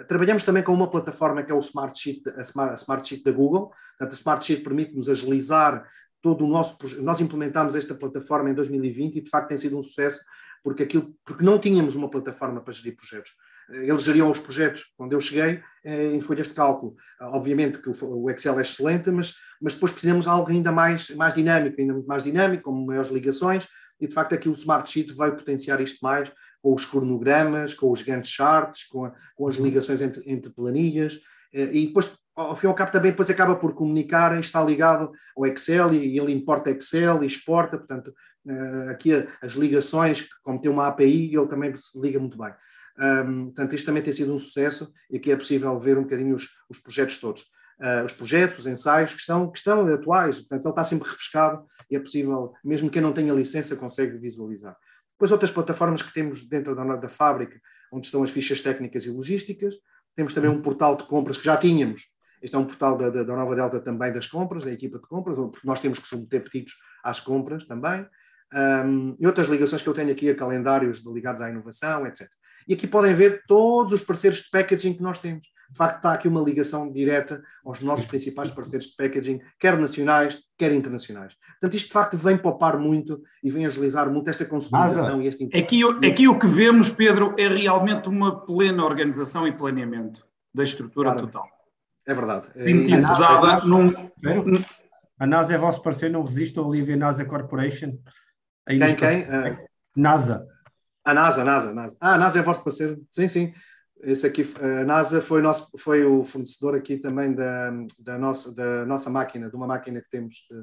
Trabalhamos também com uma plataforma que é o Smart Sheet, a Smart, a Smart Sheet da Google. Portanto, a Smart Sheet permite-nos agilizar todo o nosso Nós implementámos esta plataforma em 2020 e de facto tem sido um sucesso porque, aquilo, porque não tínhamos uma plataforma para gerir projetos. Eles geriam os projetos quando eu cheguei eh, em folhas de cálculo. Obviamente que o Excel é excelente, mas, mas depois precisamos de algo ainda mais, mais dinâmico, ainda muito mais dinâmico, com maiores ligações, e de facto aqui o Smart Sheet vai potenciar isto mais, com os cronogramas, com os Gantt charts, com, a, com as ligações entre, entre planilhas, eh, e depois, ao fim e ao cabo, também depois acaba por comunicar, está ligado ao Excel e, ele importa Excel e exporta, portanto, eh, aqui as ligações, como tem uma API, ele também se liga muito bem. Um, portanto, isto também tem sido um sucesso e aqui é possível ver um bocadinho os, os projetos todos. Uh, os projetos, os ensaios que estão, que estão atuais, portanto, ele está sempre refrescado e é possível, mesmo quem não tenha licença, consegue visualizar. Depois outras plataformas que temos dentro da, da fábrica, onde estão as fichas técnicas e logísticas. Temos também um portal de compras que já tínhamos. Este é um portal da, da, da Nova Delta também das compras, da equipa de compras, porque nós temos que submeter pedidos às compras também. Um, e outras ligações que eu tenho aqui a calendários ligados à inovação, etc. E aqui podem ver todos os parceiros de packaging que nós temos de facto está aqui uma ligação direta aos nossos principais parceiros de packaging, quer nacionais, quer internacionais. Portanto, isto de facto vem poupar muito e vem agilizar muito esta consolidação ah, e este aqui, aqui o que vemos, Pedro, é realmente uma plena organização e planeamento da estrutura claro. total. É verdade. Sintetizada num... A NASA é vosso parceiro, não resiste ao Olivia NASA Corporation? quem, quem? Uh... NASA. A NASA, NASA, NASA. Ah, a NASA é vosso parceiro, sim, sim. Esse aqui, a NASA foi, nosso, foi o fornecedor aqui também da, da, nossa, da nossa máquina, de uma máquina que temos de,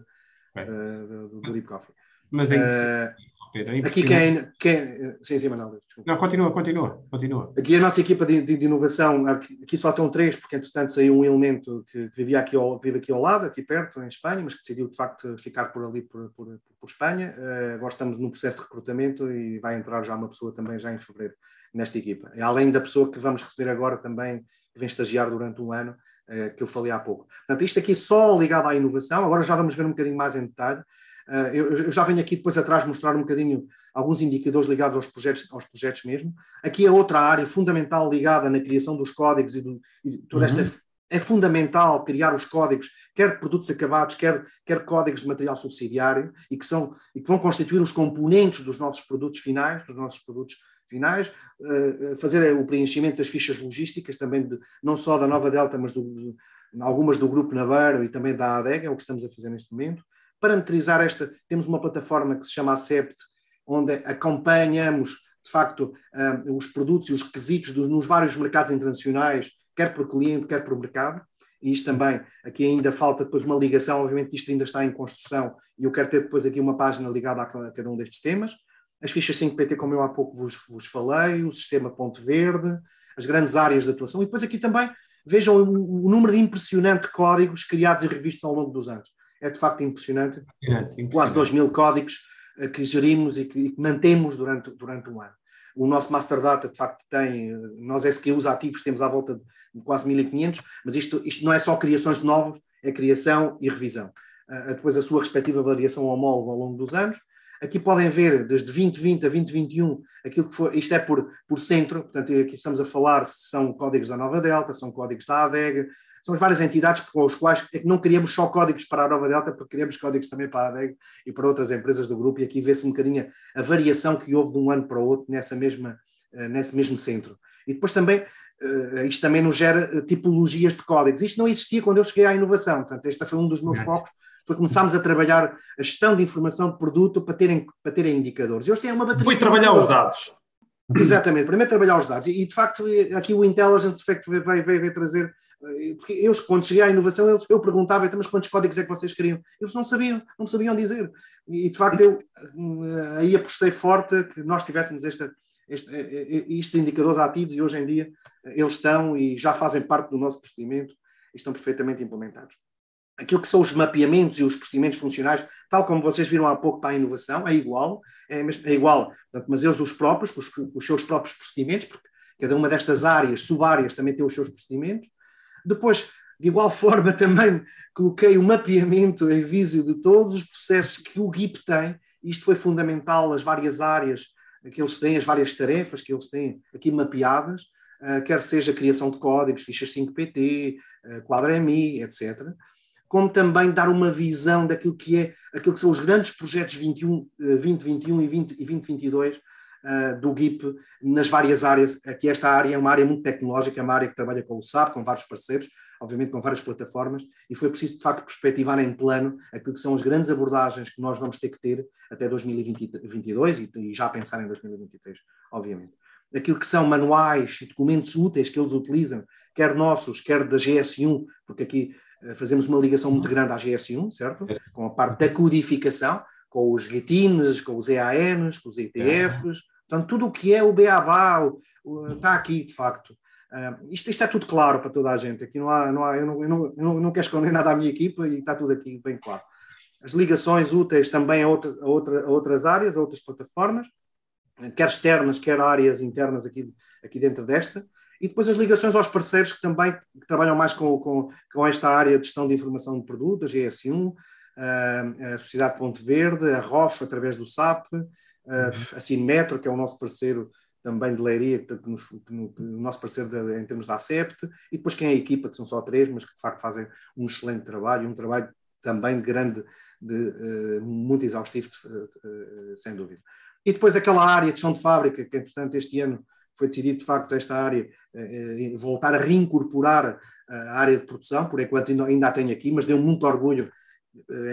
de, de, do, do Deep Coffee. Mas é uh, Pedro, é aqui quem, quem. Sim, sim, Manuel. Desculpa. Não, continua, continua, continua. Aqui a nossa equipa de, de, de inovação, aqui, aqui, só estão três, porque entretanto saiu um elemento que, que, vivia aqui ao, vive aqui ao lado, aqui perto, em Espanha, mas que decidiu de facto ficar por ali, por, por, por Espanha. Uh, agora estamos no processo de recrutamento e vai entrar já uma pessoa também já em fevereiro nesta equipa. Além da pessoa que vamos receber agora também, que vem estagiar durante um ano, uh, que eu falei há pouco. Portanto, isto aqui só ligado à inovação, agora já vamos ver um bocadinho mais em detalhe. Uh, eu, eu, já venho aqui depois atrás mostrar um bocadinho alguns indicadores ligados aos projetos, aos projetos mesmo. Aqui é outra área fundamental ligada na criação dos códigos e, do, e toda esta uhum. é fundamental criar os códigos, quer de produtos acabados, quer, quer códigos de material subsidiário, e que, são, e que vão constituir os componentes dos nossos produtos finais, dos nossos produtos finais, uh, fazer o preenchimento das fichas logísticas, também de, não só da Nova Delta, mas do, de, algumas do Grupo Navarro e também da ADEG, é o que estamos a fazer neste momento parametrizar esta, temos uma plataforma que se chama Acept, onde acompanhamos, de facto, um, os produtos e os requisitos dos, nos vários mercados internacionais, quer por cliente, quer por mercado, e isto também, aqui ainda falta depois uma ligação, obviamente isto ainda está em construção, e eu quero ter depois aqui uma página ligada a cada um destes temas. As fichas 5PT, como eu há pouco vos, vos falei, o sistema Ponte Verde, as grandes áreas de atuação, e depois aqui também vejam o, o número de impressionante códigos criados e revistos ao longo dos anos é de facto impressionante. impressionante. Quase 2 mil códigos uh, que gerimos e que, mantemos durante, durante um ano. O nosso Master Data, de facto, tem, nós SKUs ativos temos à volta de quase 1500, mas isto, isto não é só criações de novos, é criação e revisão. Uh, depois a sua respectiva variação homóloga ao longo dos anos. Aqui podem ver, desde 2020 a 2021, aquilo que foi, isto é por, por centro, portanto, aqui estamos a falar se são códigos da Nova Delta, são códigos da ADEG, são as várias entidades com os quais é não queríamos só códigos para a Nova Delta, porque queríamos códigos também para a ADEG e para outras empresas do grupo, e aqui vê-se um bocadinho a variação que houve de um ano para o outro nessa mesma, eh, nesse mesmo centro. E depois também, eh, isto também nos gera eh, tipologias de códigos. Isto não existia quando eu cheguei à inovação, portanto, este foi um dos meus focos, foi começarmos a trabalhar a gestão de informação de produto para terem, para terem indicadores. Eles têm uma bateria. Foi trabalhar os dados. Exatamente, primeiro trabalhar os dados. E, de facto, aqui o Intelligence de facto, veio, veio, veio trazer. Eh, porque eu, quando cheguei à inovação, eles, eu perguntava, então, mas quantos códigos é que vocês queriam? Eles não sabiam, não sabiam dizer. E, de facto, eu eh, aí apostei forte que nós tivéssemos esta, este, eh, estes indicadores ativos e hoje em dia eles estão e já fazem parte do nosso procedimento e estão perfeitamente implementados aquilo que são os mapeamentos e os procedimentos funcionais, tal como vocês viram há pouco para a inovação, é igual, é, é igual, mas eles os próprios, os, os, seus próprios procedimentos, porque cada uma destas áreas, sub-áreas, também tem os seus procedimentos. Depois, de igual forma, (laughs) também coloquei o mapeamento em vídeo de todos os processos que o GIP tem, isto foi fundamental, as várias áreas que eles têm, as várias tarefas que eles têm aqui mapeadas, uh, quer seja criação de códigos, fichas 5PT, uh, quadro MI, etc como também dar uma visão daquilo que é aquilo que são os grandes projetos 21, 2021 e 20, e 2022 uh, eh, do GIP nas várias áreas. Aqui esta área é uma área muito tecnológica, é uma área que trabalha com o SAP, com vários parceiros, obviamente com várias plataformas, e foi preciso de facto perspectivar em plano aquilo que são as grandes abordagens que nós vamos ter que ter até 2022 e, e já pensar em 2023, obviamente. Aquilo que são manuais e documentos úteis que eles utilizam, quer nossos, quer da GS1, porque aqui eh, fazemos uma ligação muito grande à GS1, certo? É. Com a parte da codificação, com os GTINs, com os EANs, com os ETFs, portanto, tudo o que é o BABA está aqui, de facto. Uh, isto, isto é tudo claro para toda a gente. Aqui não há, não há eu, não, eu, não, eu não, quero esconder (laughs) nada à minha equipa e está tudo aqui bem claro. As ligações úteis também a, outra, a, outra, a outras áreas, a outras plataformas, quer externas, quer áreas internas aqui, aqui dentro desta e depois as ligações aos parceiros que também que trabalham mais com, com, com esta área de gestão de informação de produto, a GS1, a Sociedade Ponte Verde, a ROF através do SAP, a Cinemetro, que é o nosso parceiro também de leiria, que, nos, que, no, que o nosso parceiro de, em termos da ACEPT, e depois quem é a equipa, que são só três, mas que de facto fazem um excelente trabalho, um trabalho também grande, de, uh, muito exaustivo, uh, uh, sem dúvida. E depois aquela área de chão de fábrica, que entretanto este ano foi decidido de facto esta área eh, voltar a reincorporar a área de produção, por enquanto ainda a tenho aqui, mas deu muito orgulho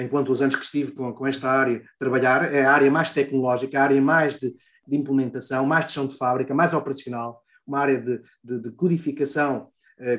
enquanto os anos que estive com, com esta área trabalhar, é a área mais tecnológica, a área mais de, de implementação, mais de chão de fábrica, mais operacional, uma área de, de, de codificação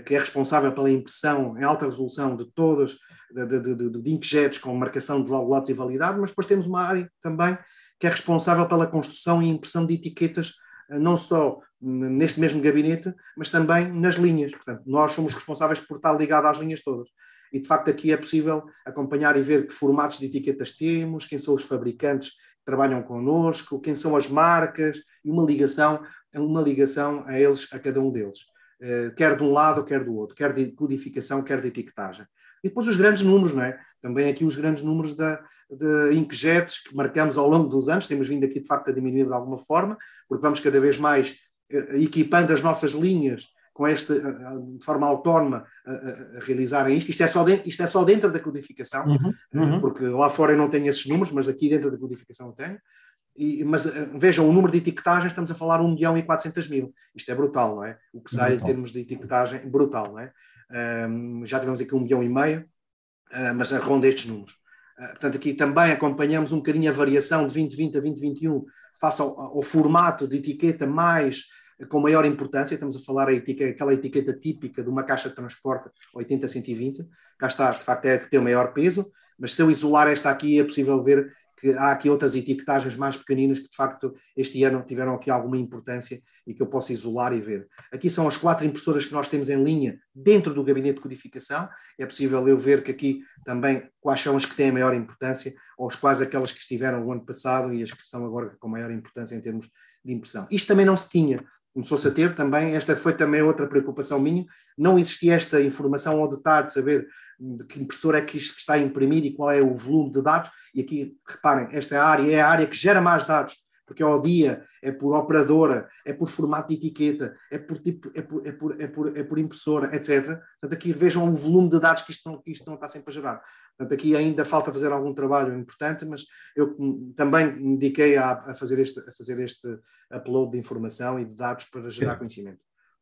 que é responsável pela impressão em alta resolução de todos, de, de, inkjets com marcação de lotes e validade, mas depois temos uma área também que é responsável pela construção e impressão de etiquetas, não só neste mesmo gabinete, mas também nas linhas. Portanto, nós somos responsáveis por estar ligado às linhas todas. E de facto aqui é possível acompanhar e ver que formatos de etiquetas temos, quem são os fabricantes que trabalham connosco, quem são as marcas e uma ligação, uma ligação a eles, a cada um deles. Eh, quer de um lado, quer do outro, quer de codificação, quer de etiquetagem. E depois os grandes números, não é? Também aqui os grandes números da, de inkjets que marcamos ao longo dos anos, temos vindo aqui de facto a diminuir de alguma forma, porque vamos cada vez mais eh, equipando as nossas linhas com esta, eh, eh, de forma autónoma a, a, a realizarem isto. Isto é, só de, isto é só dentro da codificação, uhum, uhum. porque lá fora eu não tenho esses números, mas aqui dentro da codificação eu tenho. E, mas vejam, o número de etiquetagens, estamos a falar 1 milhão e 400 mil. Isto é brutal, não é? O que sai brutal. em termos de etiquetagem, brutal, não é? Um, já tivemos aqui 1 milhão e meio, uh, mas ronda estes números. Uh, portanto, aqui também acompanhamos um bocadinho a variação de 2020 a 2021 face ao, ao formato de etiqueta mais com maior importância, estamos a falar a etiqueta, aquela etiqueta típica de uma caixa de transporte 80-120, cá está, de facto é ter maior peso, mas se eu isolar esta aqui é possível ver que há aqui outras etiquetagens mais pequeninas que de facto este ano tiveram aqui alguma importância e que eu posso isolar e ver. Aqui são as quatro impressoras que nós temos em linha dentro do gabinete de codificação. É possível eu ver que aqui também quais são as que têm a maior importância, ou as quais aquelas que estiveram no ano passado e as que estão agora com maior importância em termos de impressão. Isto também não se tinha começou-se a ter também, esta foi também outra preocupação minha, não existia esta informação ao detalhe de saber de que impressora é que isto está a imprimir e qual é o volume de dados, e aqui, reparem, esta área é a área que gera mais dados, porque é ao dia, é por operadora, é por formato de etiqueta, é por, tipo, é por, é por, é por, é por impressora, etc. Portanto, aqui vejam o volume de dados que isto, não, que isto não está sempre a gerar. Portanto, aqui ainda falta fazer algum trabalho importante, mas eu também me dediquei a, a, fazer, este, a fazer este upload de informação e de dados para gerar conhecimento.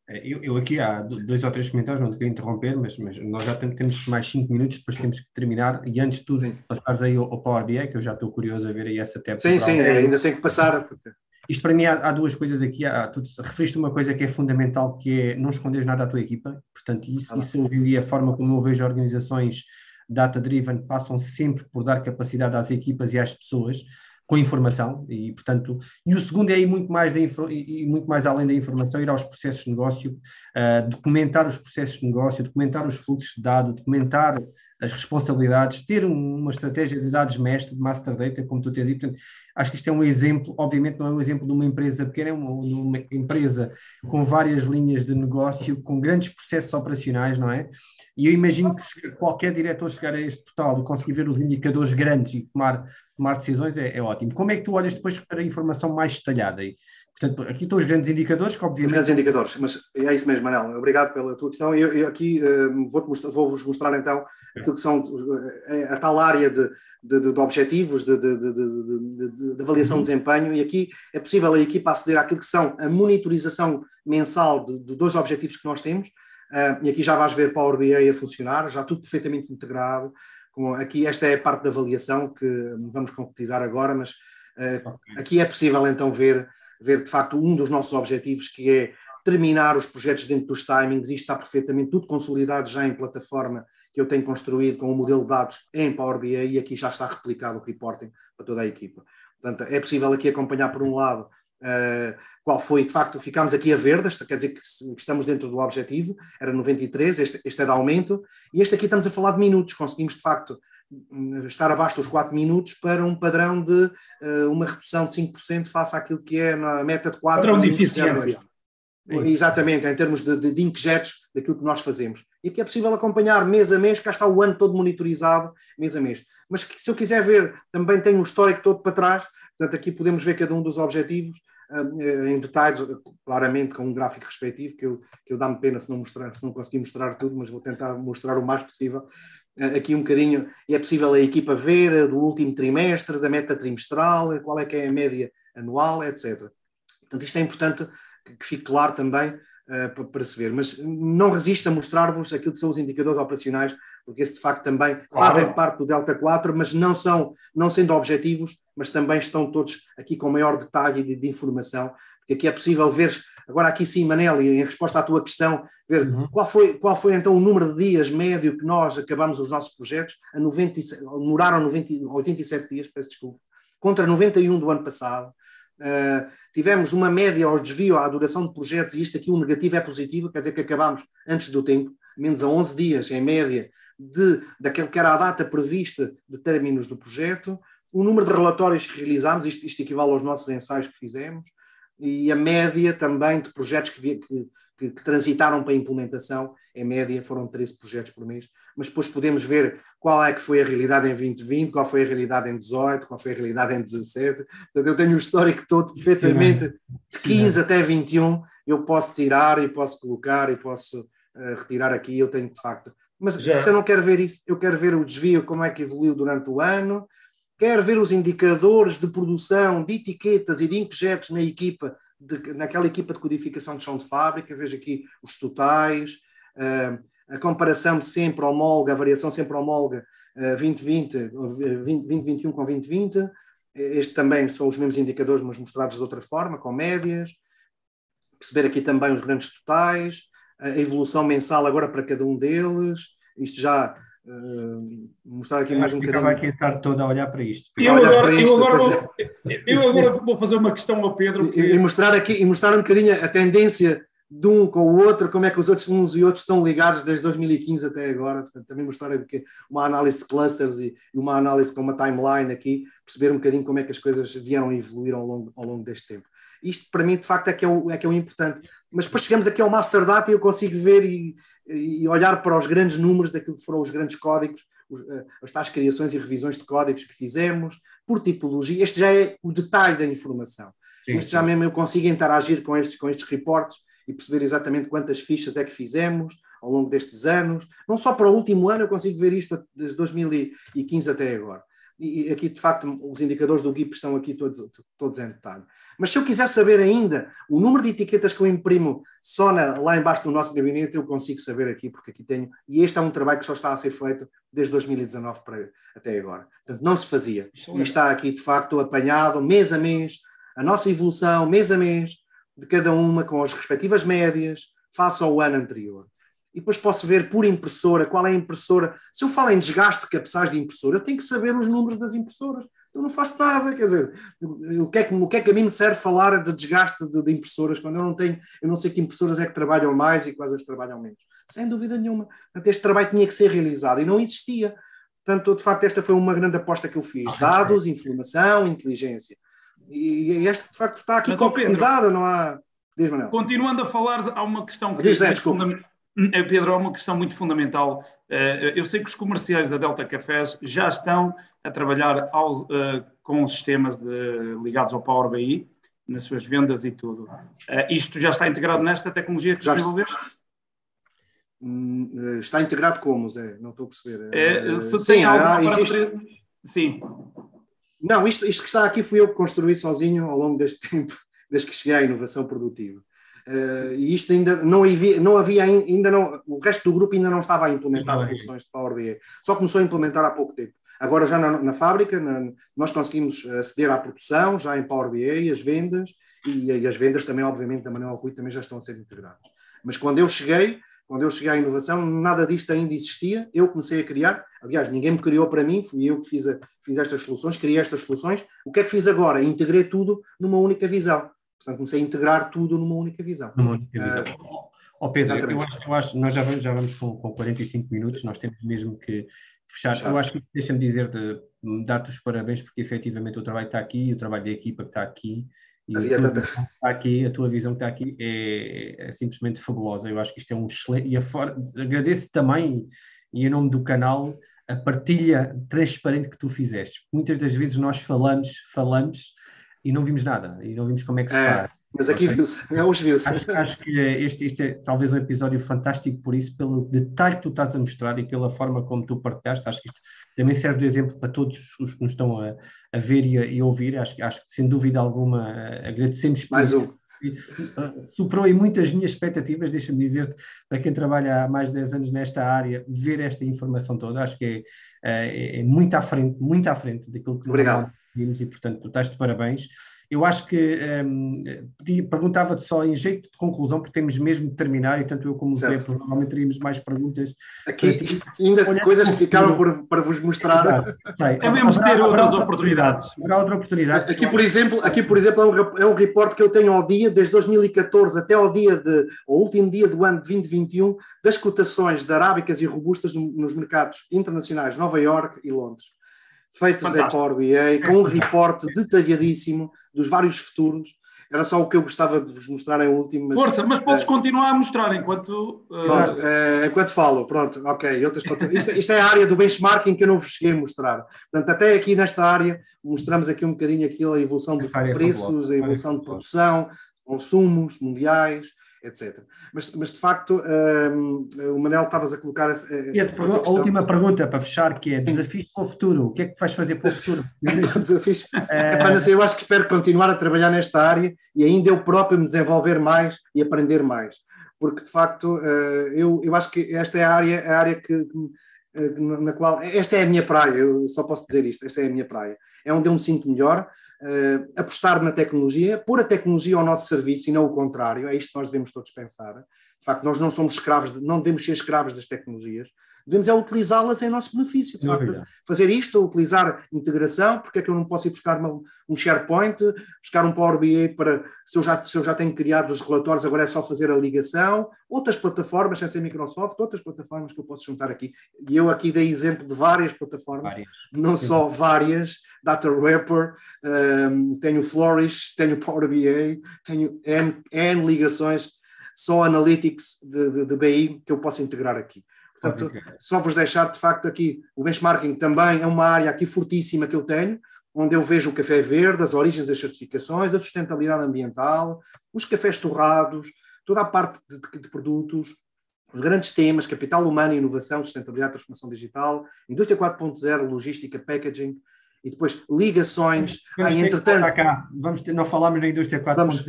É, eu, eu, aqui há dois ou três comentários, não te quero interromper, mas, mas nós já temos mais cinco minutos, depois temos que terminar. E antes de tudo, passares aí ao, ao Power BI, que eu já estou curioso a ver aí essa tab. Sim, sim, ainda tem que passar. Porque... Isto para mim há, há duas coisas aqui. Há, tu referiste uma coisa que é fundamental, que é não esconderes nada à tua equipa. Portanto, isso, ah, isso eu vi a forma como eu vejo organizações data-driven passam sempre por dar capacidade às equipas e às pessoas com informação e, portanto, e o segundo é ir muito mais, de, e muito mais além da informação, ir aos processos de negócio, uh, documentar os processos de negócio, documentar os fluxos de dados, documentar as responsabilidades, ter uma estratégia de dados mestre, de master data, como tu tens aí, portanto, acho que isto é um exemplo, obviamente não é um exemplo de uma empresa pequena, é uma, uma empresa com várias linhas de negócio, com grandes processos operacionais, não é? E eu imagino que qualquer diretor chegar a este portal e conseguir ver os indicadores grandes e tomar, tomar decisões é, é ótimo. Como é que tu olhas depois para a informação mais detalhada? E, portanto, aqui estão os grandes indicadores, que obviamente... Os grandes indicadores, mas é isso mesmo, Manel. Obrigado pela tua questão. Eu, eu aqui uh, vou-vos mostrar, vou mostrar então aquilo que são eh, a, tal área de, de, de, de objetivos, de, de, avaliação de desempenho, e aqui é possível a equipa aceder àquilo que são a monitorização mensal de, dois objetivos que nós temos, Uh, e aqui já vais ver Power BI a funcionar, já tudo perfeitamente integrado. Com, aqui esta é a parte da avaliação que vamos concretizar agora, mas uh, okay. aqui é possível então ver, ver de facto um dos nossos objetivos que é terminar os projetos dentro dos timings, isto está perfeitamente tudo consolidado já em plataforma que eu tenho construído com o modelo de dados em Power BI e aqui já está replicado o reporting para toda a equipa. Portanto, é possível aqui acompanhar por um lado uh, qual foi, de facto, ficámos aqui a verde, quer dizer que, estamos dentro do objetivo, era 93, este, este é de aumento, e este aqui estamos a falar de minutos, conseguimos de facto estar abaixo dos 4 minutos para um padrão de uh, uma redução de 5% face àquilo que é na meta de 4 Padrão de eficiência. Exatamente, em termos de, de, de inkjets daquilo que nós fazemos. E aqui é possível acompanhar mês a mês, cá está o ano todo monitorizado, mês a mês. Mas que, se eu quiser ver, também tem um histórico todo para trás, portanto aqui podemos ver cada um dos objetivos, eh, em detalhes, claramente com um gráfico respectivo, que eu, que eu dá-me pena se não, mostrar, se não conseguir mostrar tudo, mas vou tentar mostrar o mais possível. Eh, aqui um bocadinho, é possível a equipa ver eh, do último trimestre, da meta trimestral, qual é que é a média anual, etc. Portanto, isto é importante que, que fique claro também uh, para se ver, mas não resisto a mostrar-vos aquilo que são os indicadores operacionais porque esse de facto também claro. fazem parte do Delta 4, mas não são, não sendo objetivos, mas também estão todos aqui com maior detalhe de, de informação, porque aqui é possível ver, agora aqui sim, Manel, e em resposta à tua questão, ver uhum. qual, foi, qual foi então o número de dias médio que nós acabamos os nossos projetos, a 90, demoraram 90, 87 dias, peço desculpa, contra 91 do ano passado. Uh, tivemos uma média ao desvio à duração de projetos, e isto aqui o negativo é positivo, quer dizer que acabamos antes do tempo, menos a 11 dias em média de, daquele que era a data prevista de términos do projeto, o número de relatórios que realizámos, isto, isto equivale aos nossos ensaios que fizemos, e a média também de projetos que, que, que, que, transitaram para a implementação, em média foram 13 projetos por mês, mas depois podemos ver qual é que foi a realidade em 2020, qual foi a realidade em 18, qual foi a realidade em 17, portanto eu tenho o histórico todo perfeitamente, de 15 até 21, eu posso tirar e posso colocar e posso uh, retirar aqui, eu tenho de facto. Mas Já. se eu não quero ver isso, eu quero ver o desvio, como é que evoluiu durante o ano, quero ver os indicadores de produção, de etiquetas e de inkjets na equipa, de, naquela equipa de codificação de chão de fábrica, vejo aqui os totais, uh, a comparação sempre homóloga, a variação sempre homóloga uh, 2020, 2021 com 2020. Este também são os mesmos indicadores, mas mostrados de outra forma, com médias. Perceber aqui também os grandes totais, a evolução mensal agora para cada um deles, isto já uh, mostrar aqui mais um bocadinho. Vai aqui estar todo a olhar para isto. Eu agora, isto, eu agora, vou, (laughs) eu agora vou fazer uma questão ao Pedro. Que... E, e, mostrar aqui, e mostrar um bocadinho a tendência de um com o outro, como é que os outros uns e outros estão ligados desde 2015 até agora. Portanto, também mostrar aqui uma análise de clusters e, e uma análise com uma timeline aqui, perceber um bocadinho como é que as coisas vieram e evoluíram ao longo, ao longo deste tempo. Isto para mim, de facto, é que é o, é que é o importante. Mas depois chegamos aqui ao Master Data e eu consigo ver e, e olhar para os grandes números daquilo que foram os grandes códigos, os, eh, as tais criações e revisões de códigos que fizemos, por tipologia. Este já é o detalhe da informação. Sim, este já sim. mesmo eu consigo interagir com estes, com estes reportes e perceber exatamente quantas fichas é que fizemos ao longo destes anos. Não só para o último ano, eu consigo ver isto desde 2015 até agora. e aqui de facto os indicadores do GIP estão aqui todos, todos em detalhe. Mas se eu quiser saber ainda o número de etiquetas que eu imprimo só na, lá embaixo do nosso gabinete, eu consigo saber aqui, porque aqui tenho. E este é um trabalho que só está a ser feito desde 2019 para, até agora. Portanto, não se fazia. E está aqui, de facto, apanhado mês a mês, a nossa evolução, mês a mês, de cada uma, com as respectivas médias, face ao ano anterior. E depois posso ver por impressora qual é a impressora. Se eu falo em desgaste de cabeçais de impressora, eu tenho que saber os números das impressoras eu não faço nada, quer dizer, o que é que, o que, é que a mim me serve falar de desgaste de, de, impressoras quando eu não tenho, eu não sei que impressoras é que trabalham mais e quais as trabalham menos. Sem dúvida nenhuma. Portanto, este trabalho tinha que ser realizado e não existia. Portanto, de facto, esta foi uma grande aposta que eu fiz. Dados, informação, inteligência. E esta, de facto, está aqui concretizada, não há... Diz, Manuel. Continuando a falar, há uma questão que... Diz, é, desculpa. É, Pedro, é uma questão muito fundamental. Eh, eu sei que os comerciais da Delta Cafés já estão a trabalhar eh, com sistemas de, ligados ao Power BI, nas suas vendas e tudo. Eh, isto já está integrado nesta tecnologia que já desenvolveste? Hum, está integrado como, Zé? Não estou a perceber. É, se sim, tem há, existe... Sim. Não, isto, isto que está aqui fui eu que construí sozinho ao longo deste (laughs) tempo, desde que cheguei à inovação produtiva. Uh, e isto ainda não havia, não havia ainda não, o resto do grupo ainda não estava a implementar soluções de Power BI, só começou a implementar há pouco tempo. Agora já na, na fábrica, na, nós conseguimos aceder à produção, já em Power BI, as vendas, e, e, as vendas também, obviamente, da Manuel Rui também já estão a ser integradas. Mas quando eu cheguei, quando eu cheguei à inovação, nada disto ainda existia, eu comecei a criar, aliás, ninguém me criou para mim, fui eu que fiz, a, fiz estas soluções, criei estas soluções. O que é que fiz agora? Integrei tudo numa única visão. Portanto, comecei a integrar tudo numa única visão. Numa única visão. Uh, oh, Pedro, eu acho, eu acho, nós já vamos, já vamos com, com 45 minutos, nós temos mesmo que fechar. Eu acho que deixa-me dizer de dar-te os parabéns, porque efetivamente o trabalho está aqui, o trabalho da equipa que está aqui, e a, tua está aqui, a tua visão que está aqui é, é, simplesmente fabulosa. Eu acho que isto é um excelente. E for... agradeço também, e em nome do canal, a partilha transparente que tu fizeste. Muitas das vezes nós falamos, falamos e não vimos nada, e não vimos como é que se é, faz. Mas aqui viu-se, é os viu-se. Acho, acho, que este, este, é talvez um episódio fantástico por isso, pelo detalhe que tu estás a mostrar e pela forma como tu partilhaste. Acho que isto também serve de exemplo para todos os que nos estão a, a ver e a e ouvir. Acho, acho que, sem dúvida alguma, agradecemos Mais um. Superou em muitas minhas expectativas, deixa-me dizer para quem trabalha há mais de 10 anos nesta área, ver esta informação toda, acho que é, é, é muito à frente, muito à frente daquilo que Obrigado e, portanto, tu estás de parabéns. Eu acho que um, perguntava-te só em jeito de conclusão, porque temos mesmo de terminar, e tanto eu como o Zé, provavelmente teríamos mais perguntas. Aqui, ainda coisas que ficaram por, para vos mostrar. Devemos ter outras oportunidades. Haverá outra oportunidade. Aqui, por exemplo, aqui, por exemplo é, um, é um reporte que eu tenho ao dia, desde 2014 até ao dia de, ao último dia do ano de 2021, das cotações de arábicas e robustas nos mercados internacionais, Nova York e Londres feitos Fantástico. em Power BI, com um reporte detalhadíssimo dos vários futuros. Era só o que eu gostava de vos mostrar em último. Mas, Força, mas podes uh, continuar a mostrar enquanto. Uh... Pronto, uh, enquanto falo, pronto, ok. Outras, isto, isto, é a área do benchmarking que eu não vos cheguei a mostrar. Portanto, até aqui nesta área, mostramos aqui um bocadinho aquilo, a evolução de preços, a evolução de produção, consumos mundiais, etc. Mas, mas de facto, um, o Manel estavas a colocar. A, a, a última pergunta para fechar, que é desafios para o futuro. O que é que vais fazer para o futuro? (laughs) desafios. É... Eu acho que espero continuar a trabalhar nesta área e ainda eu próprio me desenvolver mais e aprender mais. Porque de facto, uh, eu, eu acho que esta é a área, a área que, que na qual esta é a minha praia, eu só posso dizer isto, esta é a minha praia. É onde eu me sinto melhor, uh, apostar na tecnologia, pôr a tecnologia ao nosso serviço e não o contrário, é isto que nós devemos todos pensar. De facto, nós não somos escravos, não devemos ser escravos das tecnologias, devemos é utilizá-las em nosso benefício. De facto, fazer isto, utilizar integração, porque é que eu não posso ir buscar uma, um SharePoint, buscar um Power BI para, se eu, já, se eu já tenho criado os relatórios, agora é só fazer a ligação, outras plataformas, sem ser Microsoft, outras plataformas que eu posso juntar aqui. E eu aqui dei exemplo de várias plataformas, várias. não Sim. só várias, Data Wrapper, um, tenho Flourish, tenho Power BI, tenho N, N ligações, só Analytics de, de, de BI que eu posso integrar aqui. Portanto, só vos deixar de facto aqui, o benchmarking também é uma área aqui fortíssima que eu tenho, onde eu vejo o café verde, as origens das certificações, a sustentabilidade ambiental, os cafés torrados, toda a parte de, de, de produtos, os grandes temas, capital humano inovação, sustentabilidade, transformação digital, indústria 4.0, logística, packaging, e depois ligações. Ah, entretanto, cá. Vamos ter, não falámos na indústria 4.0. Vamos,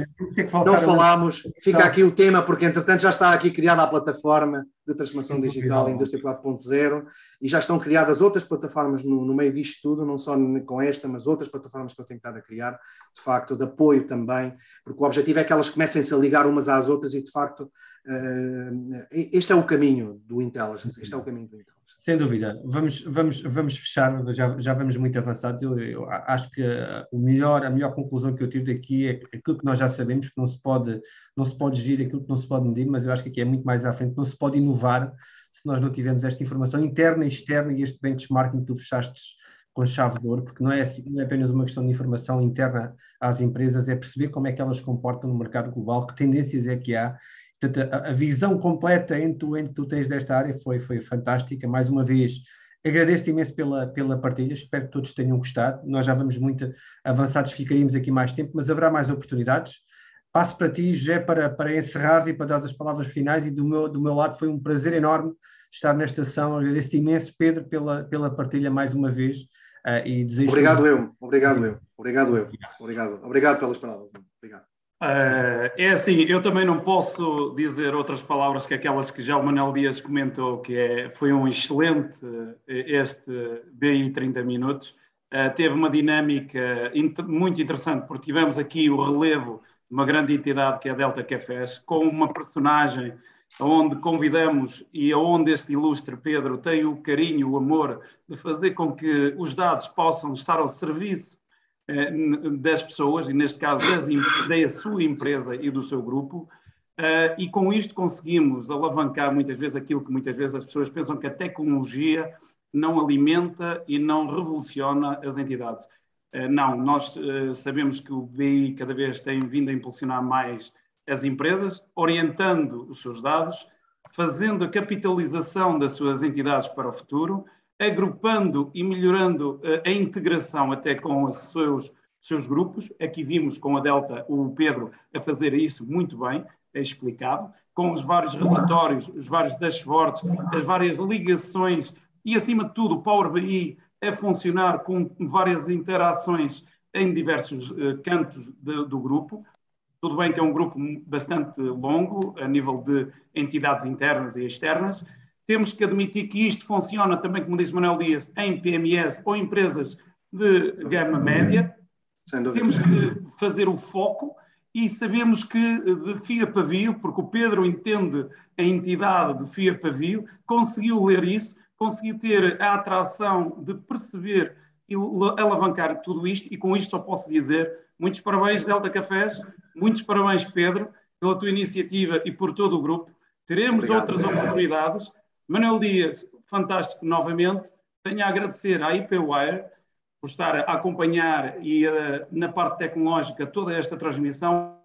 não falámos, fica aqui o tema, porque entretanto já está aqui criada a plataforma de transformação digital Indústria 4.0 e já estão criadas outras plataformas no, no, meio disto tudo, não só com esta, mas outras plataformas que eu tenho estado a criar, de facto, de apoio também, porque o objetivo é que elas comecem-se a ligar umas às outras e, de facto, uh, este é o caminho do Intelligence, este é o caminho do Intelligence. Sem dúvida. Vamos, vamos, vamos fechar, já, já vamos muito avançados. Eu, eu, acho que o melhor, a melhor conclusão que eu tive daqui é aquilo que nós já sabemos, que não se pode, não se pode gerir aquilo que não se pode medir, mas eu acho que aqui é muito mais à frente, não se pode inovar se nós não tivermos esta informação interna e externa e este benchmarking que tu fechaste com chave de ouro, porque não é, assim, não é apenas uma questão de informação interna às empresas, é perceber como é que elas comportam no mercado global, que tendências é que há Portanto, a, a visão completa em que tu tens desta área foi, foi fantástica. Mais uma vez, agradeço imenso pela, pela partilha, espero que todos tenham gostado. Nós já vamos muito avançados, ficaríamos aqui mais tempo, mas haverá mais oportunidades. Passo para ti, Jé, para, para encerrar e para dar as palavras finais. E do meu, do meu lado foi um prazer enorme estar nesta sessão. Agradeço imenso, Pedro, pela, pela partilha mais uma vez. Uh, e desejo obrigado, eu. Obrigado, eu. Obrigado, eu. Obrigado. Obrigado pelas palavras. Obrigado. Uh, é assim, eu também não posso dizer outras palavras que aquelas que já o Manuel Dias comentou, que é, foi um excelente este BI 30 minutos. Uh, teve uma dinâmica muito interessante, porque tivemos aqui o relevo de uma grande entidade que é a Delta Cafés, com uma personagem onde convidamos e aonde este ilustre Pedro tem o carinho, o amor de fazer com que os dados possam estar ao serviço eh, das pessoas, e neste caso das, da sua empresa e do seu grupo, Uh, e com isto conseguimos alavancar muitas vezes aquilo que muitas vezes as pessoas pensam que a tecnologia não alimenta e não revoluciona as entidades. Uh, não, nós uh, sabemos que o BI cada vez tem vindo a impulsionar mais as empresas, orientando os seus dados, fazendo a capitalização das suas entidades para o futuro agrupando e melhorando eh, a integração até com os seus, seus grupos. Aqui vimos com a Delta o Pedro a fazer isso muito bem, é explicado, com os vários relatórios, os vários dashboards, as várias ligações e, acima de tudo, o Power BI a funcionar com várias interações em diversos uh, cantos de, do grupo. Tudo bem que é um grupo bastante longo, a nível de entidades internas e externas, temos que admitir que isto funciona também, como disse Manuel Dias, em PMEs ou empresas de gama média. Temos que fazer o foco e sabemos que de fio a pavio, porque o Pedro entende a entidade de fio a pavio, conseguiu ler isso, conseguiu ter a atração de perceber e alavancar tudo isto, e com isto só posso dizer muitos parabéns, Delta Cafés, muitos parabéns, Pedro, pela tua iniciativa e por todo o grupo. Teremos Obrigado. outras oportunidades Manuel Dias, fantástico novamente. Tenho a agradecer à IPWire por estar a acompanhar e uh, na parte tecnológica toda esta transmissão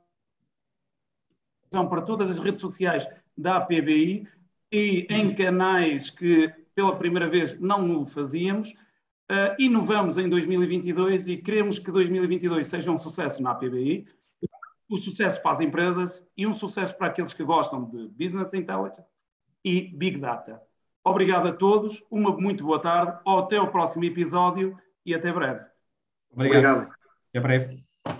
para todas as redes sociais da APBI e em canais que pela primeira vez não o fazíamos. Uh, inovamos em 2022 e queremos que 2022 seja um sucesso na APBI, um sucesso para as empresas e um sucesso para aqueles que gostam de Business Intelligence e Big Data. Obrigado a todos, uma muito boa tarde, até o próximo episódio e até breve. Obrigado. Obrigado. Até breve.